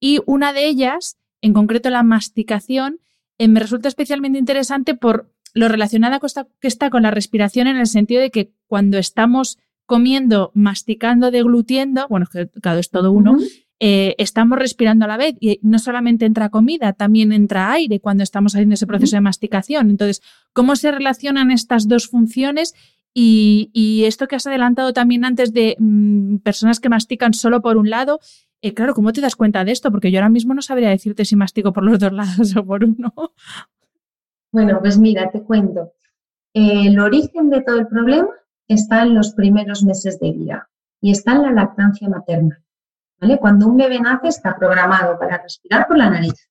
Y una de ellas, en concreto la masticación, eh, me resulta especialmente interesante por lo relacionada que está con la respiración en el sentido de que cuando estamos comiendo, masticando, deglutiendo, bueno, que cada es todo uno, eh, estamos respirando a la vez y no solamente entra comida, también entra aire cuando estamos haciendo ese proceso de masticación. Entonces, ¿cómo se relacionan estas dos funciones? Y, esto que has adelantado también antes de mm, personas que mastican solo por un lado, eh, claro, ¿cómo te das cuenta de esto? Porque yo ahora mismo no sabría decirte si mastico por los dos lados o por uno. Bueno, pues mira, te cuento. el origen de todo el problema está en los primeros meses de vida y está en la lactancia materna. ¿vale? Cuando un bebé nace está programado para respirar por la nariz.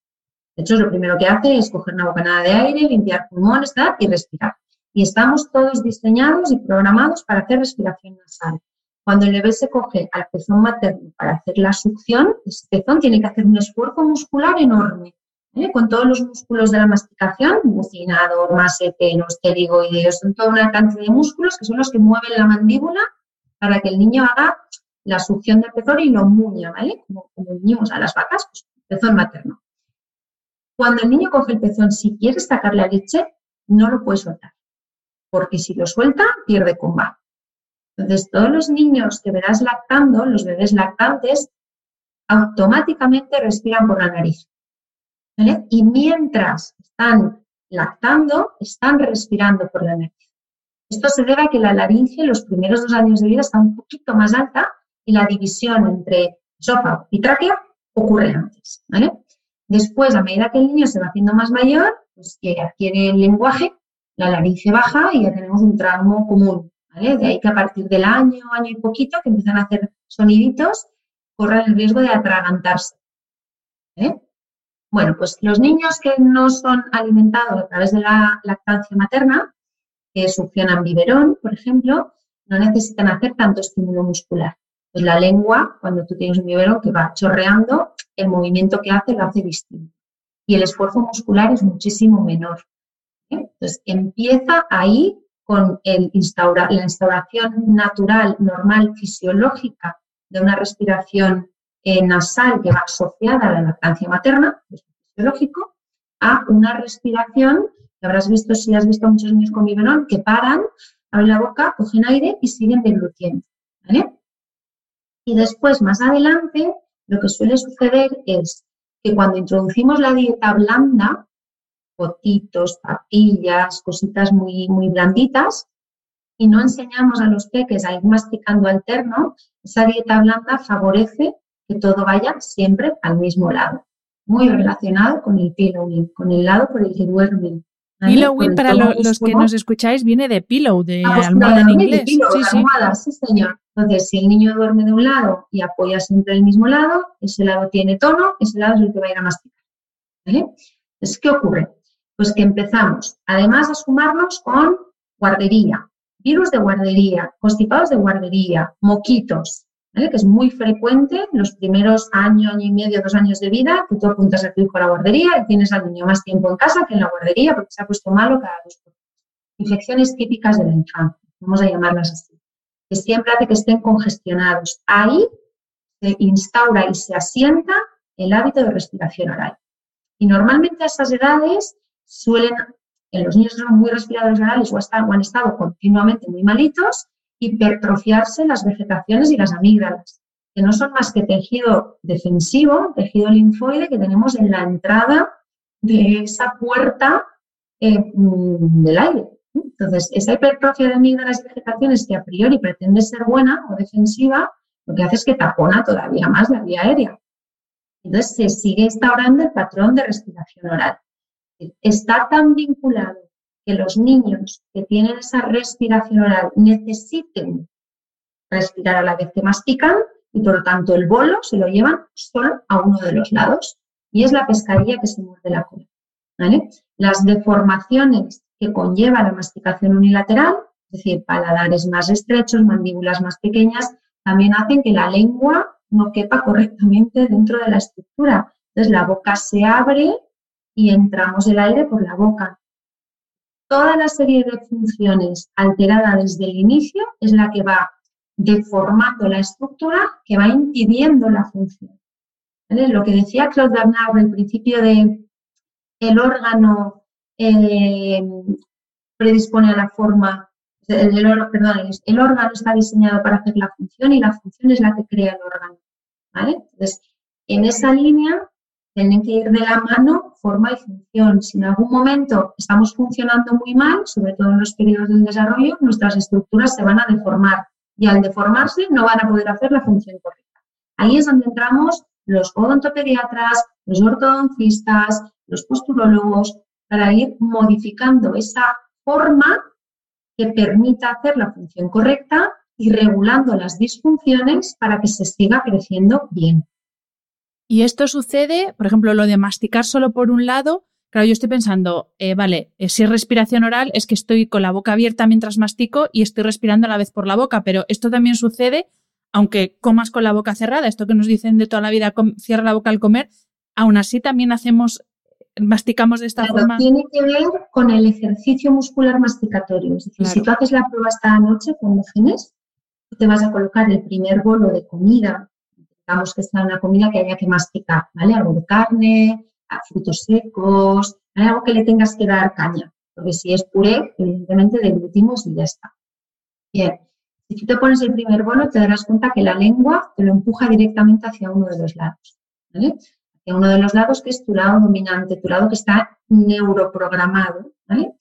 De hecho, lo primero que hace es coger una bocanada de aire, limpiar pulmones y respirar. Y estamos todos diseñados y programados para hacer respiración nasal. Cuando el bebé se coge al pezón materno para hacer la succión, ese pezón tiene que hacer un esfuerzo muscular enorme ¿eh? con todos los músculos de la masticación, mucinador, masetenos, pterigoideos, son toda una cantidad de músculos que son los que mueven la mandíbula para que el niño haga la succión del pezón y lo muña, ¿vale? Como, como a las vacas, pues pezón materno. Cuando el niño coge el pezón, si quiere sacar la leche, no lo puede soltar, porque si lo suelta, pierde comba. Entonces, todos los niños que verás lactando, los bebés lactantes, automáticamente respiran por la nariz. Y mientras están lactando, están respirando por la nariz. Esto se debe a que la laringe los primeros dos años de vida está un poquito más alta y la división entre esófago y tráquea ocurre antes. Después, a medida que el niño se va haciendo más mayor, pues que adquiere el lenguaje, la laringe baja y ya tenemos un tramo común. De ahí que a partir del año, año y poquito, que empiezan a hacer soniditos, corren el riesgo de atragantarse. Bueno, pues los niños que no son alimentados a través de la lactancia materna, que succionan biberón, por ejemplo, no necesitan hacer tanto estímulo muscular. Pues la lengua, cuando tú tienes un biberón que va chorreando, el movimiento que hace lo hace distinto. Y el esfuerzo muscular es muchísimo menor. Entonces, empieza ahí con la instauración natural, normal, fisiológica de una respiración eh, nasal que va asociada a la lactancia materna, es fisiológico, a una respiración que habrás visto si has visto a muchos niños con biberón que paran, abren la boca, cogen aire y siguen deglutiendo. Y después, más adelante, lo que suele suceder es que cuando introducimos la dieta blanda, potitos, papillas, cositas muy, muy blanditas, y no enseñamos a los peques a ir masticando alterno, esa dieta blanda favorece que todo vaya siempre al mismo lado. Muy relacionado con el pillowing, con el lado por el que duermen. Pillowing, para los que nos escucháis, viene de pillow, de ah, pues almohada en inglés. sí, almohada, sí. señor. Entonces, si el niño duerme de un lado y apoya siempre el mismo lado, ese lado tiene tono, ese lado es el que va a ir a masticar. ¿Vale? Entonces, ¿qué ocurre? Pues que empezamos, además, a sumarnos con guardería, virus de guardería, constipados de guardería, moquitos, que es muy frecuente los primeros año, año y medio, dos años de vida, que tú apuntas a tu hijo a la guardería y tienes al niño más tiempo en casa que en la guardería porque se ha puesto malo cada dos por Infecciones típicas de la infancia, vamos a llamarlas así, que siempre hace que estén congestionados. Ahí se instaura y se asienta el hábito de respiración oral. Y normalmente a esas edades suelen, en los niños que son muy respiradores orales o, o han estado continuamente muy malitos, hipertrofiarse las vegetaciones y las amígdalas, que no son más que tejido defensivo, tejido linfoide que tenemos en la entrada de esa puerta eh, mm, del aire. Entonces, esa hipertrofia de amígdalas y vegetaciones que a priori pretende ser buena o defensiva, lo que hace es que tapona todavía más la vía aérea. Entonces se sigue instaurando el patrón de respiración oral. Está tan vinculado que los niños que tienen esa respiración oral necesiten respirar a la vez que mastican y por lo tanto el bolo se lo llevan solo a uno de los lados y es la pescadilla que se muerde la cola. Las deformaciones que conlleva la masticación unilateral, es decir, paladares más estrechos, mandíbulas más pequeñas, también hacen que la lengua no quepa correctamente dentro de la estructura. Entonces la boca se abre y entramos el aire por la boca. Toda la serie de funciones alterada desde el inicio es la que va deformando la estructura, que va impidiendo la función. Lo que decía Claude Bernard al principio de el órgano eh, predispone a la forma, el, perdón, el órgano está diseñado para hacer la función y la función es la que crea el órgano. Entonces, en esa línea tienen que ir de la mano forma y función. Si en algún momento estamos funcionando muy mal, sobre todo en los periodos del desarrollo, nuestras estructuras se van a deformar y al deformarse no van a poder hacer la función correcta. Ahí es donde entramos los odontopediatras, los ortodoncistas, los posturólogos, para ir modificando esa forma que permita hacer la función correcta y regulando las disfunciones para que se siga creciendo bien. Y esto sucede, por ejemplo, lo de masticar solo por un lado. Claro, yo estoy pensando, eh, vale, eh, si es respiración oral, es que estoy con la boca abierta mientras mastico y estoy respirando a la vez por la boca, pero esto también sucede aunque comas con la boca cerrada, esto que nos dicen de toda la vida, cierra la boca al comer, aún así también hacemos masticamos de esta forma. Tiene que ver con el ejercicio muscular masticatorio. Es decir, si tú haces la prueba esta noche con genes, te vas a colocar el primer bolo de comida, digamos que sea una comida que haya que masticar, ¿vale? Algo de carne, frutos secos, algo que le tengas que dar caña, porque si es puré, evidentemente deglutimos y ya está. Bien, si tú te pones el primer bolo, te darás cuenta que la lengua te lo empuja directamente hacia uno de los lados, ¿vale? Hacia uno de los lados que es tu lado dominante, tu lado que está neuroprogramado, ¿vale?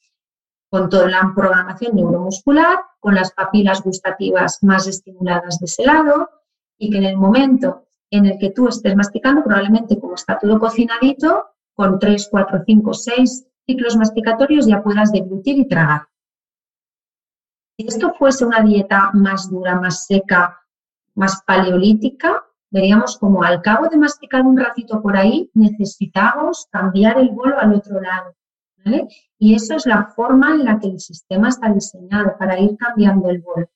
con toda la programación neuromuscular, con las papilas gustativas más estimuladas de ese lado y que en el momento en el que tú estés masticando, probablemente como está todo cocinadito, con 3, 4, 5, 6 ciclos masticatorios ya puedas deglutir y tragar. Si esto fuese una dieta más dura, más seca, más paleolítica, veríamos como al cabo de masticar un ratito por ahí, necesitamos cambiar el bolo al otro lado. Y eso es la forma en la que el sistema está diseñado para ir cambiando el bolo.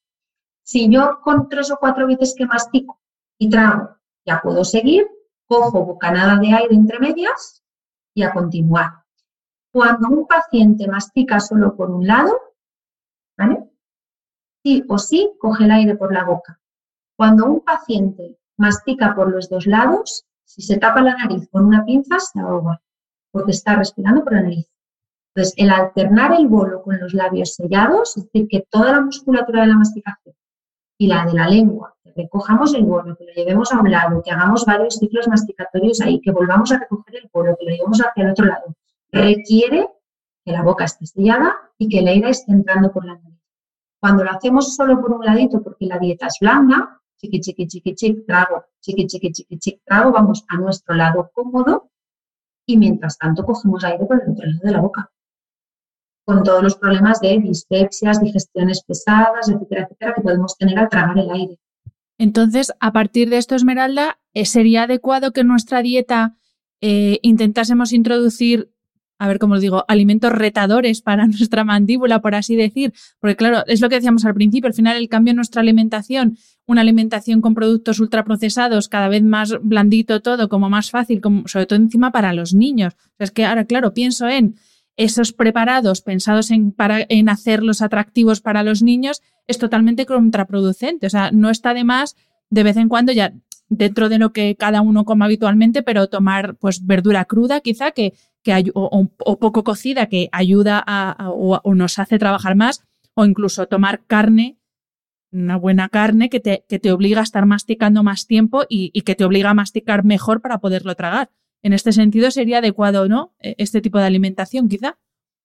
Si yo con tres o cuatro veces que mastico y trago, ya puedo seguir, cojo bocanada de aire entre medias y a continuar. Cuando un paciente mastica solo por un lado, Sí o sí coge el aire por la boca. Cuando un paciente mastica por los dos lados, si se tapa la nariz con una pinza, se ahoga, porque está respirando por la nariz. Entonces, el alternar el bolo con los labios sellados, es decir, que toda la musculatura de la masticación y la de la lengua, que recojamos el bolo, que lo llevemos a un lado, que hagamos varios ciclos masticatorios ahí, que volvamos a recoger el bolo, que lo llevemos hacia el otro lado, requiere que la boca esté sellada y que el aire esté entrando por la nariz. Cuando lo hacemos solo por un ladito, porque la dieta es blanda, chiqui, chiqui, chiqui, chiqui, trago, chiqui, chiqui, chiqui, chiqui, trago, vamos a nuestro lado cómodo y mientras tanto cogemos aire por el otro lado de la boca con todos los problemas de dispepsias, digestiones pesadas, etcétera, etcétera, que podemos tener al tragar el aire. Entonces, a partir de esto, Esmeralda, eh, ¿sería adecuado que en nuestra dieta eh, intentásemos introducir, a ver cómo lo digo, alimentos retadores para nuestra mandíbula, por así decir? Porque claro, es lo que decíamos al principio, al final el cambio en nuestra alimentación, una alimentación con productos ultraprocesados, cada vez más blandito todo, como más fácil, como, sobre todo encima para los niños. es que ahora, claro, pienso en esos preparados pensados en, para, en hacerlos atractivos para los niños es totalmente contraproducente. O sea, no está de más de vez en cuando ya dentro de lo que cada uno come habitualmente, pero tomar pues verdura cruda quizá que, que o, poco cocida que ayuda a, o, nos hace trabajar más, o incluso tomar carne, una buena carne que te, que te obliga a estar masticando más tiempo y, y que te obliga a masticar mejor para poderlo tragar. En este sentido, sería adecuado, ¿no? E, este tipo de alimentación, quizá.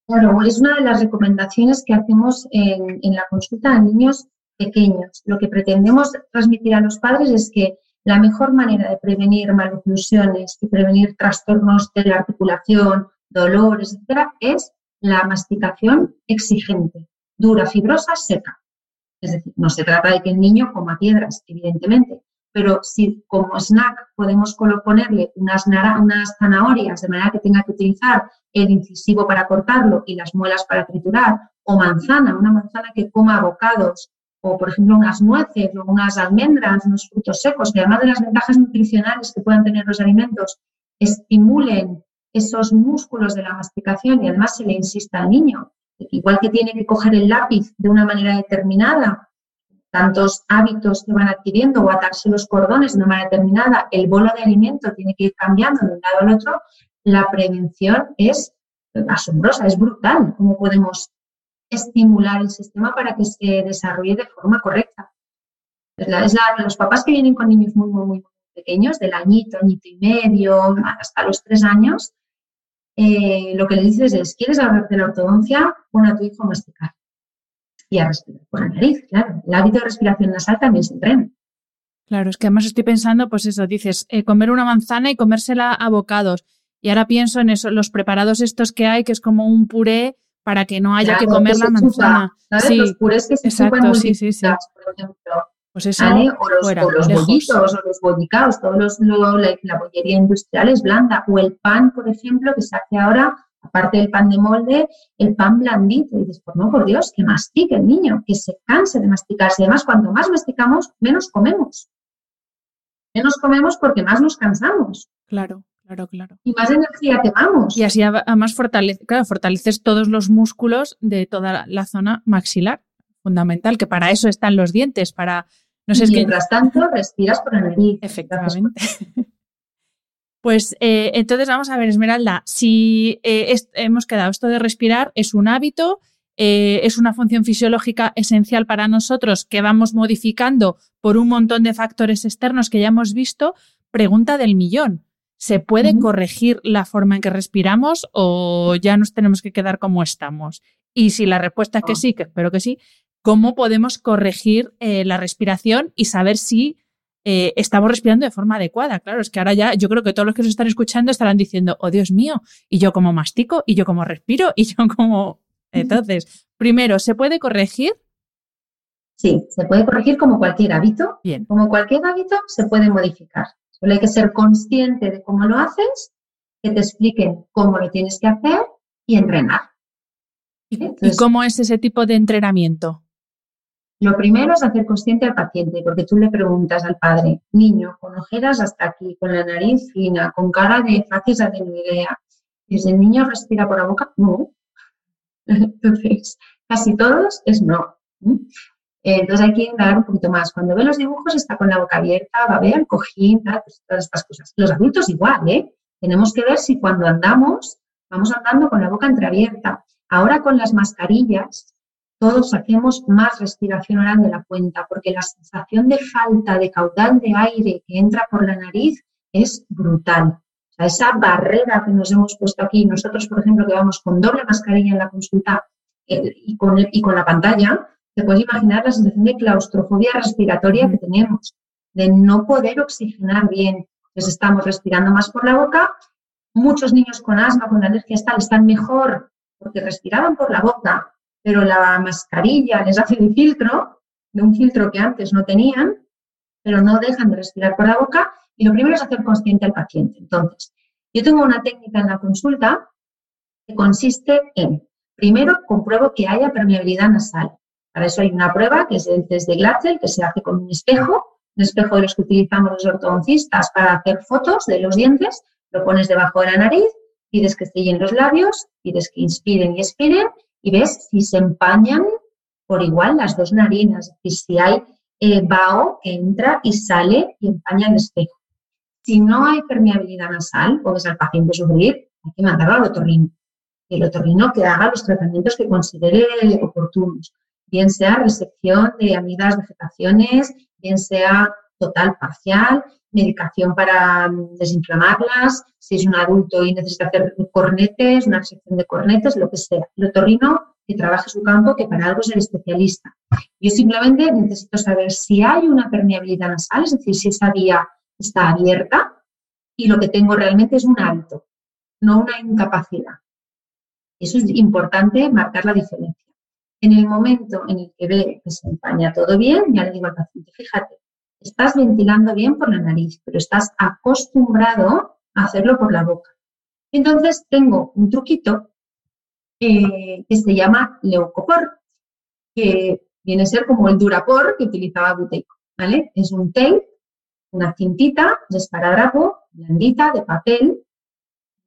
Claro, es una de las recomendaciones que hacemos en, la consulta a niños pequeños. Lo que pretendemos transmitir a los padres es que la mejor manera de prevenir maloclusiones y prevenir trastornos de la articulación, dolores, etcétera, es la masticación exigente, dura, fibrosa, seca. Es decir, no se trata de que el niño coma piedras, evidentemente, pero si como snack podemos ponerle unas, unas zanahorias de manera que tenga que utilizar el incisivo para cortarlo y las muelas para triturar, o manzana, una manzana que coma bocados, o por ejemplo unas nueces o unas almendras, unos frutos secos, que además de las ventajas nutricionales que puedan tener los alimentos, estimulen esos músculos de la masticación y además se le insista al niño, igual que tiene que coger el lápiz de una manera determinada, tantos hábitos que van adquiriendo o atarse los cordones de una manera determinada, el bolo de alimento tiene que ir cambiando de un lado al otro, la prevención es asombrosa, es brutal cómo podemos estimular el sistema para que se desarrolle de forma correcta. Es la, los papás que vienen con niños muy, muy, pequeños, del añito, añito y medio, hasta los tres años, eh, lo que le dices es, ¿quieres hablar de la ortodoncia? Pon a tu hijo masticar y a respirar por la nariz, claro. El hábito de respiración nasal también se entrena. Claro, es que además estoy pensando, pues eso, dices, eh, comer una manzana y comérsela a bocados. Y ahora pienso en eso, los preparados estos que hay, que es como un puré para que no haya que comer la manzana. Sí, los purés que se exacto, sí, sí, sí. por ejemplo. Pues eso, o los, los bollitos, o los bollicaos, todos los, la, bollería industrial es blanda. O el pan, por ejemplo, que se hace ahora, aparte del pan de molde, el pan blandito. Y dices, por no, por Dios, que mastique el niño, que se canse de masticarse. Además, cuanto más masticamos, menos comemos. Menos comemos porque más nos cansamos. Claro. Claro, claro. Y más energía quemamos. Y así además fortalece, claro, fortaleces todos los músculos de toda la zona maxilar, fundamental, que para eso están los dientes, para... No sé, mientras tanto, respiras por la nariz. Efectivamente. Pues eh, entonces vamos a ver, Esmeralda, si eh, hemos quedado esto de respirar es un hábito, eh, es una función fisiológica esencial para nosotros que vamos modificando por un montón de factores externos que ya hemos visto. Pregunta del millón. ¿Se puede corregir la forma en que respiramos o ya nos tenemos que quedar como estamos? Y si la respuesta es que ah. sí, que espero que sí, ¿cómo podemos corregir eh, la respiración y saber si eh, estamos respirando de forma adecuada? Claro, es que ahora ya yo creo que todos los que nos están escuchando estarán diciendo, oh Dios mío, y yo como mastico, y yo como respiro, y yo como... Entonces, primero, ¿se puede corregir? Sí, se puede corregir como cualquier hábito. Bien. Como cualquier hábito, se puede modificar. Solo hay que ser consciente de cómo lo haces, que te expliquen cómo lo tienes que hacer y entrenar. ¿Y cómo es ese tipo de entrenamiento? Lo primero es hacer consciente al paciente, porque tú le preguntas al padre, niño, con ojeras hasta aquí, con la nariz fina, con cara de facies adenoidea. ¿Y el niño respira por la boca? No. Entonces, casi todos es no. Entonces hay que indagar un poquito más. Cuando ve los dibujos está con la boca abierta, va a ver el pues, todas estas cosas. Los adultos igual, ¿eh? Tenemos que ver si cuando andamos vamos andando con la boca entreabierta. Ahora con las mascarillas todos hacemos más respiración oral de la cuenta porque la sensación de falta de caudal de aire que entra por la nariz es brutal. O esa barrera que nos hemos puesto aquí, nosotros, por ejemplo, que vamos con doble mascarilla en la consulta eh, y, con, la pantalla, te puedes imaginar la sensación de claustrofobia respiratoria que tenemos, de no poder oxigenar bien. Entonces estamos respirando más por la boca. Muchos niños con asma, con alergia tal, están mejor porque respiraban por la boca, pero la mascarilla les hace de filtro, de un filtro que antes no tenían, pero no dejan de respirar por la boca. Y lo primero es hacer consciente al paciente. Entonces, yo tengo una técnica en la consulta que consiste en, primero, compruebo que haya permeabilidad nasal. Para eso hay una prueba que es el test de Glatzel, que se hace con un espejo, un espejo de los que utilizamos los ortodoncistas para hacer fotos de los dientes, lo pones debajo de la nariz, pides que estillen los labios, pides que inspiren y expiren y ves si se empañan por igual las dos narinas, y si hay eh, vaho que entra y sale y empaña el espejo. Si no hay permeabilidad nasal ves al paciente sufrir, hay que mandarlo al otorrino. El otorrino que haga los tratamientos que considere oportunos bien sea resección de amigas vegetaciones, bien sea total, parcial, medicación para mm, desinflamarlas, si es un adulto y necesita hacer cornetes, una resección de cornetes, lo que sea. El otorrino que trabaje su campo, que para algo es el especialista. Yo simplemente necesito saber si hay una permeabilidad nasal, es decir, si esa vía está abierta y lo que tengo realmente es un hábito, no una incapacidad. Eso es importante marcar la diferencia. En el momento en el que ve que se empaña todo bien, ya le digo al paciente, fíjate, estás ventilando bien por la nariz, pero estás acostumbrado a hacerlo por la boca. Entonces tengo un truquito eh, que se llama leucopor, que viene a ser como el durapor que utilizaba Buteyko, ¿vale? Es un tape, una cintita de esparadrapo, blandita, de papel,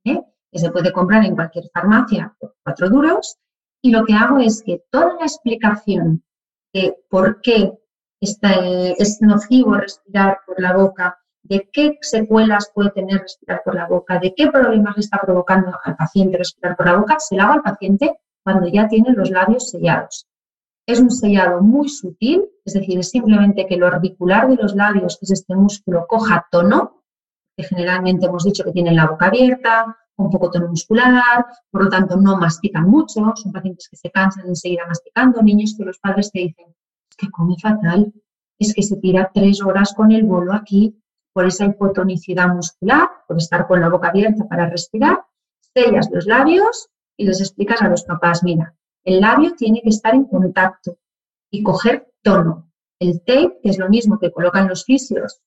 ¿eh? que se puede comprar en cualquier farmacia por cuatro duros, y lo que hago es que toda la explicación de por qué es nocivo respirar por la boca, de qué secuelas puede tener respirar por la boca, de qué problemas le está provocando al paciente respirar por la boca, se la hago al paciente cuando ya tiene los labios sellados. Es un sellado muy sutil, es decir, es simplemente que lo orbicular de los labios, que es este músculo, coja tono, que generalmente hemos dicho que tienen la boca abierta, un poco tono muscular, por lo tanto no mastican mucho, son pacientes que se cansan enseguida masticando, niños que los padres te dicen, que come fatal, es que se tira tres horas con el bolo aquí por esa hipotonicidad muscular, por estar con la boca abierta para respirar, sellas los labios y les explicas a los papás, mira, el labio tiene que estar en contacto y coger tono. El tape, que es lo mismo que colocan los fisios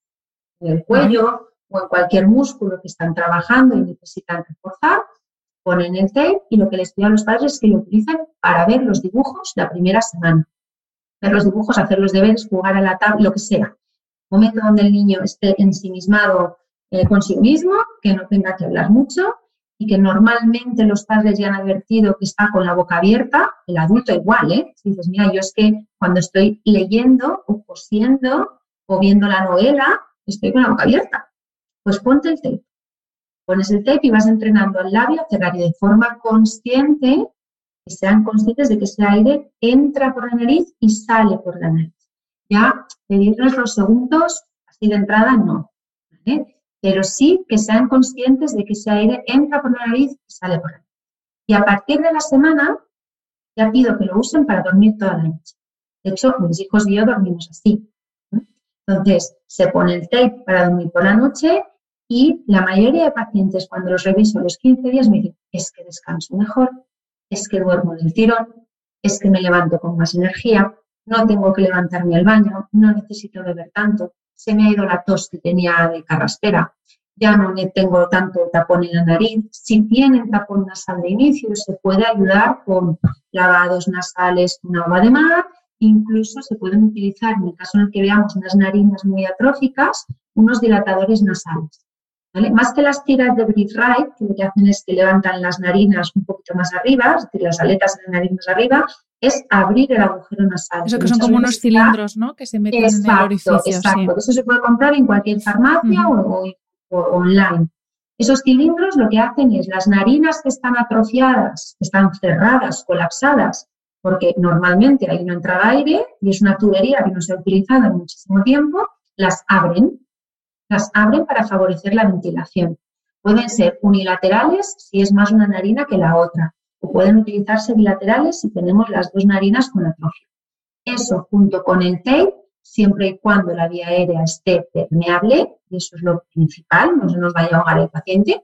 en el cuello o en cualquier músculo que están trabajando y necesitan reforzar, ponen el tape y lo que les pido a los padres es que lo utilicen para ver los dibujos la primera semana. Ver los dibujos, hacer los deberes, jugar a la tabla, lo que sea momento donde el niño esté ensimismado eh, consigo mismo, que no tenga que hablar mucho y que normalmente los padres ya han advertido que está con la boca abierta, el adulto igual, ¿eh? Dices, mira, yo es que cuando estoy leyendo o cosiendo o viendo la novela, estoy con la boca abierta. Pues ponte el tape. Pones el tape y vas entrenando al labio a cerrar y de forma consciente, que sean conscientes de que ese aire entra por la nariz y sale por la nariz. Ya pedirles los segundos así de entrada no, pero sí que sean conscientes de que ese aire entra por la nariz y sale por la nariz. Y a partir de la semana ya pido que lo usen para dormir toda la noche. De hecho, mis hijos y yo dormimos así. Entonces, se pone el tape para dormir por la noche y la mayoría de pacientes cuando los reviso los 15 días me dicen, es que descanso mejor, es que duermo del tirón, es que me levanto con más energía, no tengo que levantarme al baño, no necesito beber tanto, se me ha ido la tos que tenía de carraspera, ya no tengo tanto tapón en la nariz. Si tienen tapón nasal de inicio, se puede ayudar con lavados nasales con agua de mar, incluso se pueden utilizar, en el caso en el que veamos unas narinas muy atróficas, unos dilatadores nasales. Más que las tiras de Breathe Right, que lo que hacen es que levantan las narinas un poquito más arriba, es decir, las aletas de la nariz más arriba, es abrir el agujero nasal. Eso que son como unos cilindros, ¿no? Que se meten en el orificio. Exacto, eso se puede comprar en cualquier farmacia o, online. Esos cilindros lo que hacen es las narinas que están atrofiadas, que están cerradas, colapsadas, porque normalmente hay una entrada aire y es una tubería que no se ha utilizado en muchísimo tiempo, las abren las abren para favorecer la ventilación. Pueden ser unilaterales si es más una narina que la otra, o pueden utilizarse bilaterales si tenemos las dos narinas con atrofia. Eso junto con el tape, siempre y cuando la vía aérea esté permeable, y eso es lo principal, no se nos vaya a ahogar el paciente,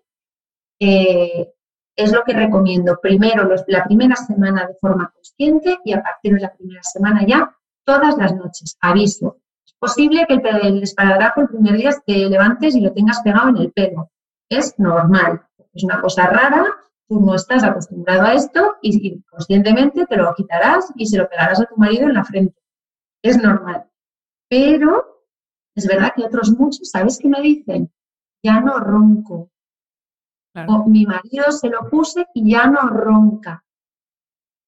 eh, es lo que recomiendo. Primero, la primera semana de forma consciente y a partir de la primera semana ya, todas las noches. Aviso, posible que el, esparadrapo el primer día te levantes y lo tengas pegado en el pelo. Es normal. Es una cosa rara, tú no estás acostumbrado a esto y, conscientemente te lo quitarás y se lo pegarás a tu marido en la frente. Es normal. Pero es verdad que otros muchos, ¿sabes qué me dicen? Ya no ronco. O mi marido se lo puse y ya no ronca.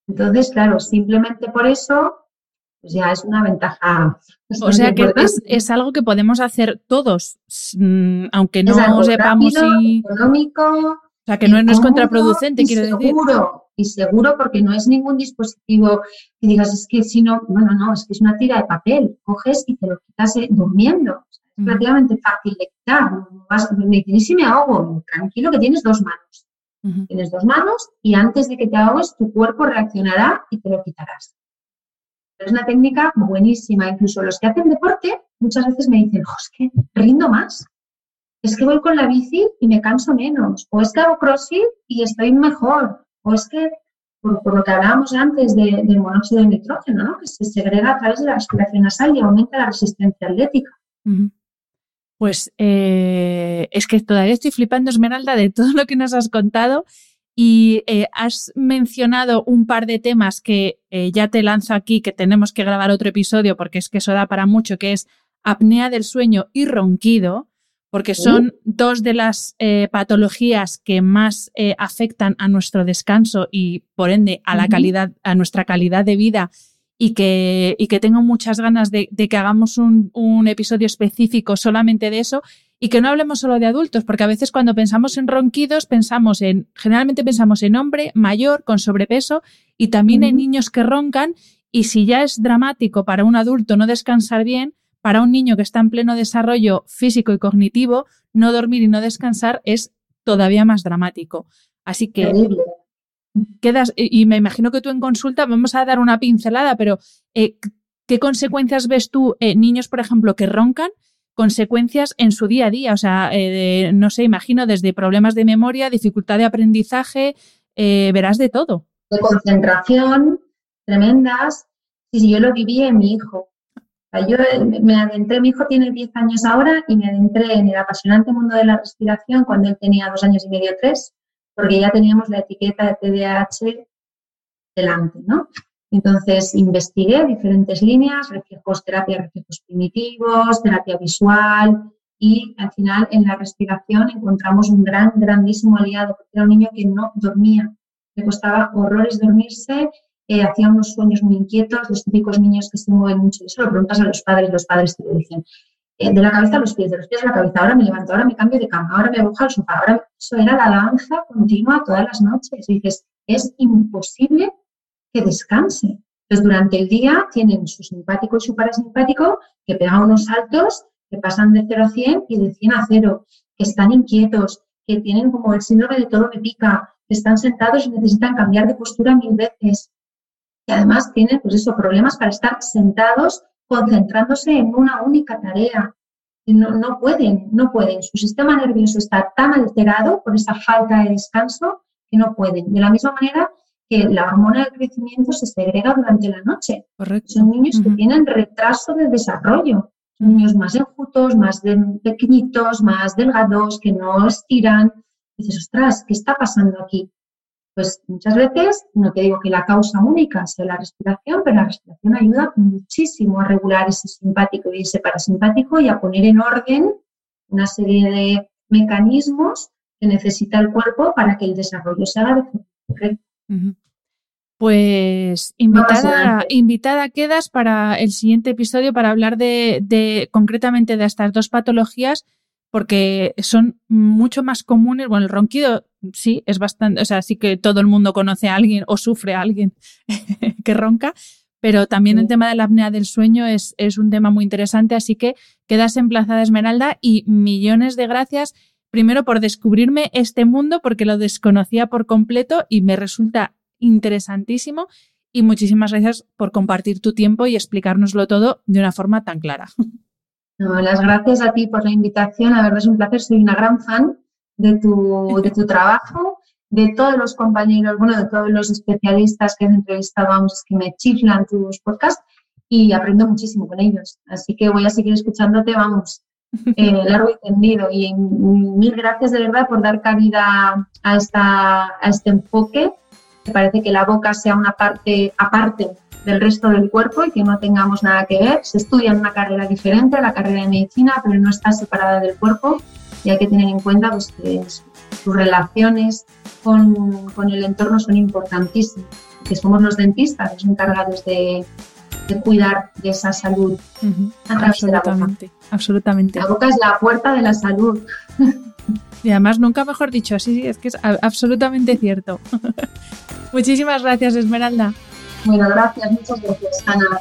Entonces, claro, simplemente por eso pues ya es una ventaja. O sea que es, algo que podemos hacer todos, mm, aunque no sepamos si. Económico. O sea que no, es contraproducente, quiero decir. Seguro, y seguro porque no es ningún dispositivo que digas, es que si no, bueno, no, es que es una tira de papel, coges y te lo quitas eh, durmiendo. Es relativamente fácil de quitar. me dicen, ¿y si me ahogo? Tranquilo que tienes dos manos. Tienes dos manos y antes de que te ahogues, tu cuerpo reaccionará y te lo quitarás. Es una técnica buenísima. Incluso los que hacen deporte muchas veces me dicen, es que rindo más. Es que voy con la bici y me canso menos. O es que hago crossfit y estoy mejor. O es que, por, lo que hablábamos antes del monóxido de nitrógeno, ¿no? que se segrega a través de la respiración nasal y aumenta la resistencia atlética. Pues eh, es que todavía estoy flipando, Esmeralda, de todo lo que nos has contado. Y eh, has mencionado un par de temas que eh, ya te lanzo aquí, que tenemos que grabar otro episodio porque es que eso da para mucho, que es apnea del sueño y ronquido, porque son dos de las patologías que más afectan a nuestro descanso y por ende a la calidad, a nuestra calidad de vida y que, y que tengo muchas ganas de, que hagamos un, episodio específico solamente de eso y que no hablemos solo de adultos, porque a veces cuando pensamos en ronquidos pensamos en, generalmente pensamos en hombre mayor con sobrepeso y también en niños que roncan y si ya es dramático para un adulto no descansar bien, para un niño que está en pleno desarrollo físico y cognitivo, no dormir y no descansar es todavía más dramático. Así que quedas, y me imagino que tú en consulta, vamos a dar una pincelada, pero eh, ¿qué consecuencias ves tú, eh, niños, por ejemplo, que roncan? consecuencias en su día a día, o sea, eh, no sé, imagino desde problemas de memoria, dificultad de aprendizaje, verás de todo. De concentración, tremendas. Sí, sí, yo lo viví en mi hijo. yo me adentré, mi hijo tiene 10 años ahora y me adentré en el apasionante mundo de la respiración cuando él tenía dos años y medio, tres porque ya teníamos la etiqueta de TDAH delante, ¿no? Entonces investigué diferentes líneas, reflejos, terapia reflejos primitivos, terapia visual y al final en la respiración encontramos un gran, grandísimo aliado, porque era un niño que no dormía, le costaba horrores dormirse, eh, hacía unos sueños muy inquietos, los típicos niños que se mueven mucho, eso lo preguntas a los padres, los padres te lo dicen, de la cabeza a los pies, de los pies a la cabeza, ahora me levanto, ahora me cambio de cama, ahora me abojo al sofá, ahora eso era la danza continua todas las noches. Dices, es imposible que descanse. Entonces, durante el día tienen su simpático y su parasimpático que pegan unos saltos, que pasan de 0 a 100 y de 100 a 0, que están inquietos, que tienen como el síndrome de todo me pica, que están sentados y necesitan cambiar de postura mil veces. Y además tienen, pues eso, problemas para estar sentados concentrándose en una única tarea. No, no pueden, no pueden. Su sistema nervioso está tan alterado por esa falta de descanso que no pueden. De la misma manera que la hormona del crecimiento se segrega durante la noche. Son niños que tienen retraso de desarrollo. Son niños más enjutos, más pequeñitos, más delgados, que no estiran. dices, ostras, ¿qué está pasando aquí? Pues muchas veces, no te digo que la causa única sea la respiración, pero la respiración ayuda muchísimo a regular ese simpático y ese parasimpático y a poner en orden una serie de mecanismos que necesita el cuerpo para que el desarrollo se haga de forma correcta. Pues invitada, invitada quedas para el siguiente episodio para hablar de, de concretamente de estas dos patologías porque son mucho más comunes. Bueno, el ronquido sí es bastante, o sea, sí que todo el mundo conoce a alguien o sufre a alguien que ronca, pero también el tema de la apnea del sueño es, es un tema muy interesante, así que quedas emplazada Esmeralda y millones de gracias. Primero por descubrirme este mundo porque lo desconocía por completo y me resulta interesantísimo. Y muchísimas gracias por compartir tu tiempo y explicárnoslo todo de una forma tan clara. las gracias a ti por la invitación. La verdad es un placer. Soy una gran fan de tu, de tu trabajo, de todos los compañeros, bueno, de todos los especialistas que has entrevistado, vamos, que me chiflan tus podcasts y aprendo muchísimo con ellos. Así que voy a seguir escuchándote, vamos, eh, largo y tendido. Y mil gracias de verdad por dar cabida a, esta, a este enfoque. Me parece que la boca sea una parte aparte del resto del cuerpo y que no tengamos nada que ver. Se estudia en una carrera diferente, la carrera de medicina, pero no está separada del cuerpo y hay que tener en cuenta pues, que sus relaciones con, con, el entorno son importantísimas, que somos los dentistas los encargados de, de cuidar de esa salud absolutamente, la boca. Absolutamente. La boca es la puerta de la salud. Y además nunca mejor dicho, así es que es absolutamente cierto. Muchísimas gracias, Esmeralda. Bueno, gracias, muchas gracias, Ana.